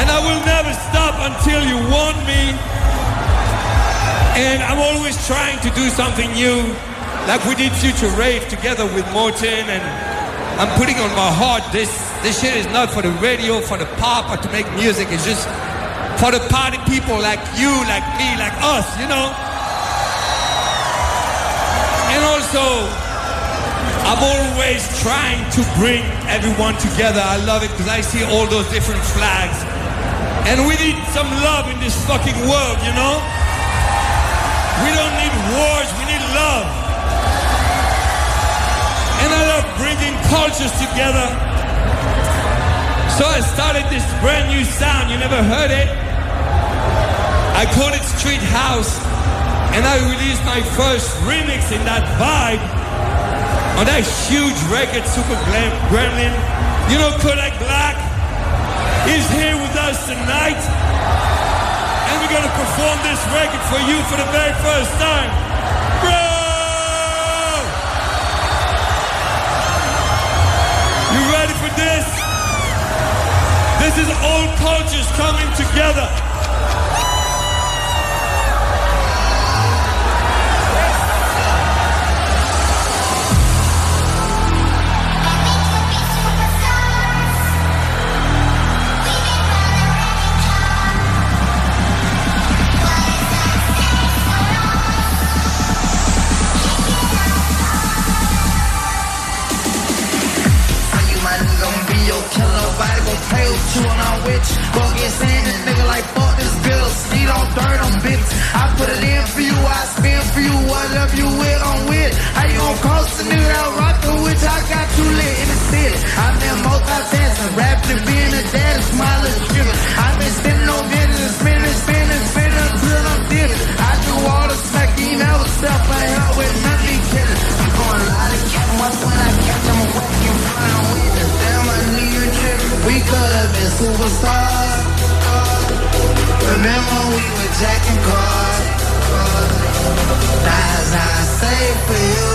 And I will never stop until you want me. And I'm always trying to do something new. Like we did Future Rave together with Morton and I'm putting on my heart this this shit is not for the radio, for the pop or to make music. It's just for the party people like you, like me, like us, you know? And also I'm always trying to bring everyone together. I love it because I see all those different flags. And we need some love in this fucking world, you know? We don't need wars, we need love. And I love bringing cultures together. So I started this brand new sound, you never heard it? I called it Street House. And I released my first remix in that vibe on that huge record, Super Glam Gremlin. You know Kodak Black is here with us tonight. And we're gonna perform this record for you for the very first time. Bro! You ready for this? This is old cultures coming together. chewing on witch. Go get sanded, nigga, like fuck this bill. Speed on dirt on bitch. I put it in for you, I spin for you. I love you with, I'm with. How you gon' cost a nigga that rock the witch? I got too lit in the city. I've been multitasking, rapping and being a dad, a smiling is driven. I've been spending on business, spinning, spinning, spinning until I'm different. I do all the smacking, I was self, I help with nothing kidding. I'm going to lie to catch my when I catch We could have been superstars. Remember we were jacking cars. That's how I say for you.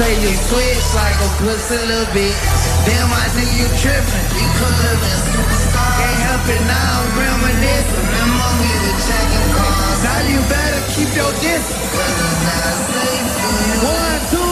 Say you switch like a pussy little bit. Damn, I think you tripping. We could have been superstars. Can't help it now, I'm reminiscing. Remember we were jacking cars. Now you better keep your distance. Cause it's not safe for you. One, two,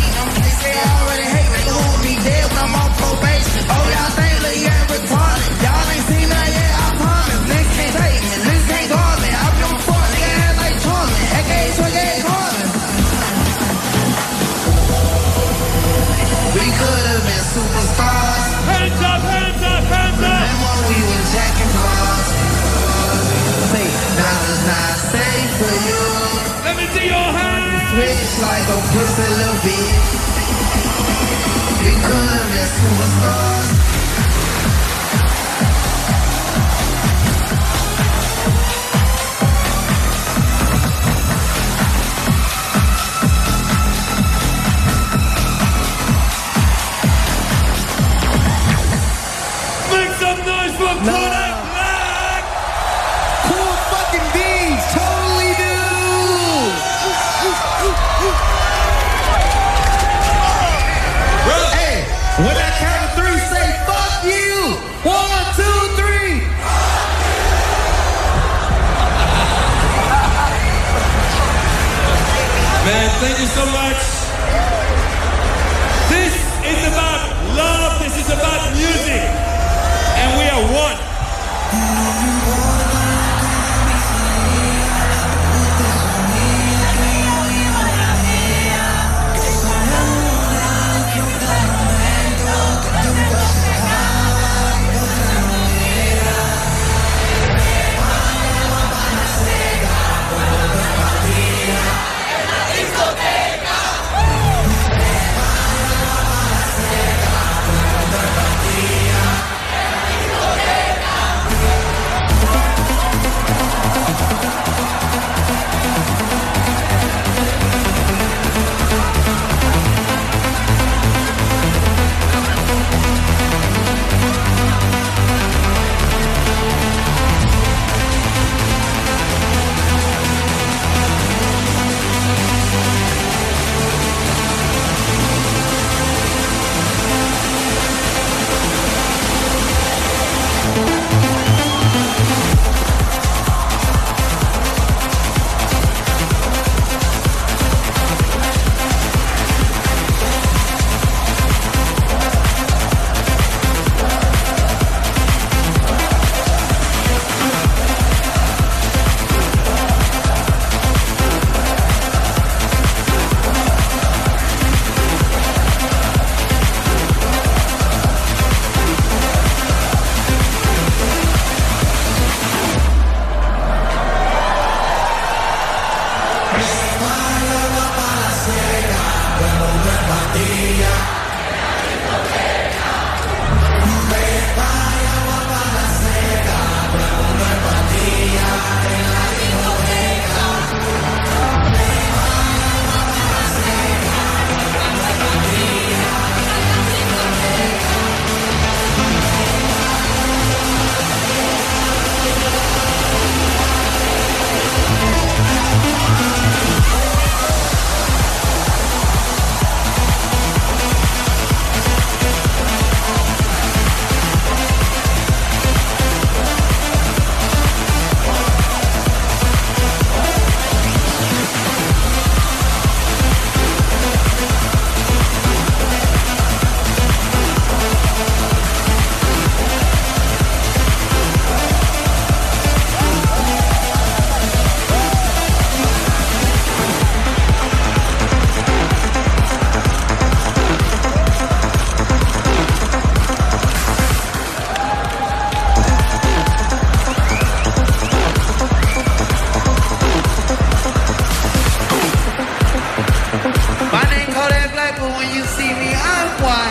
your hands. Switch like a pussy little bitch. We have been superstars. Thank you so much. 你安怀。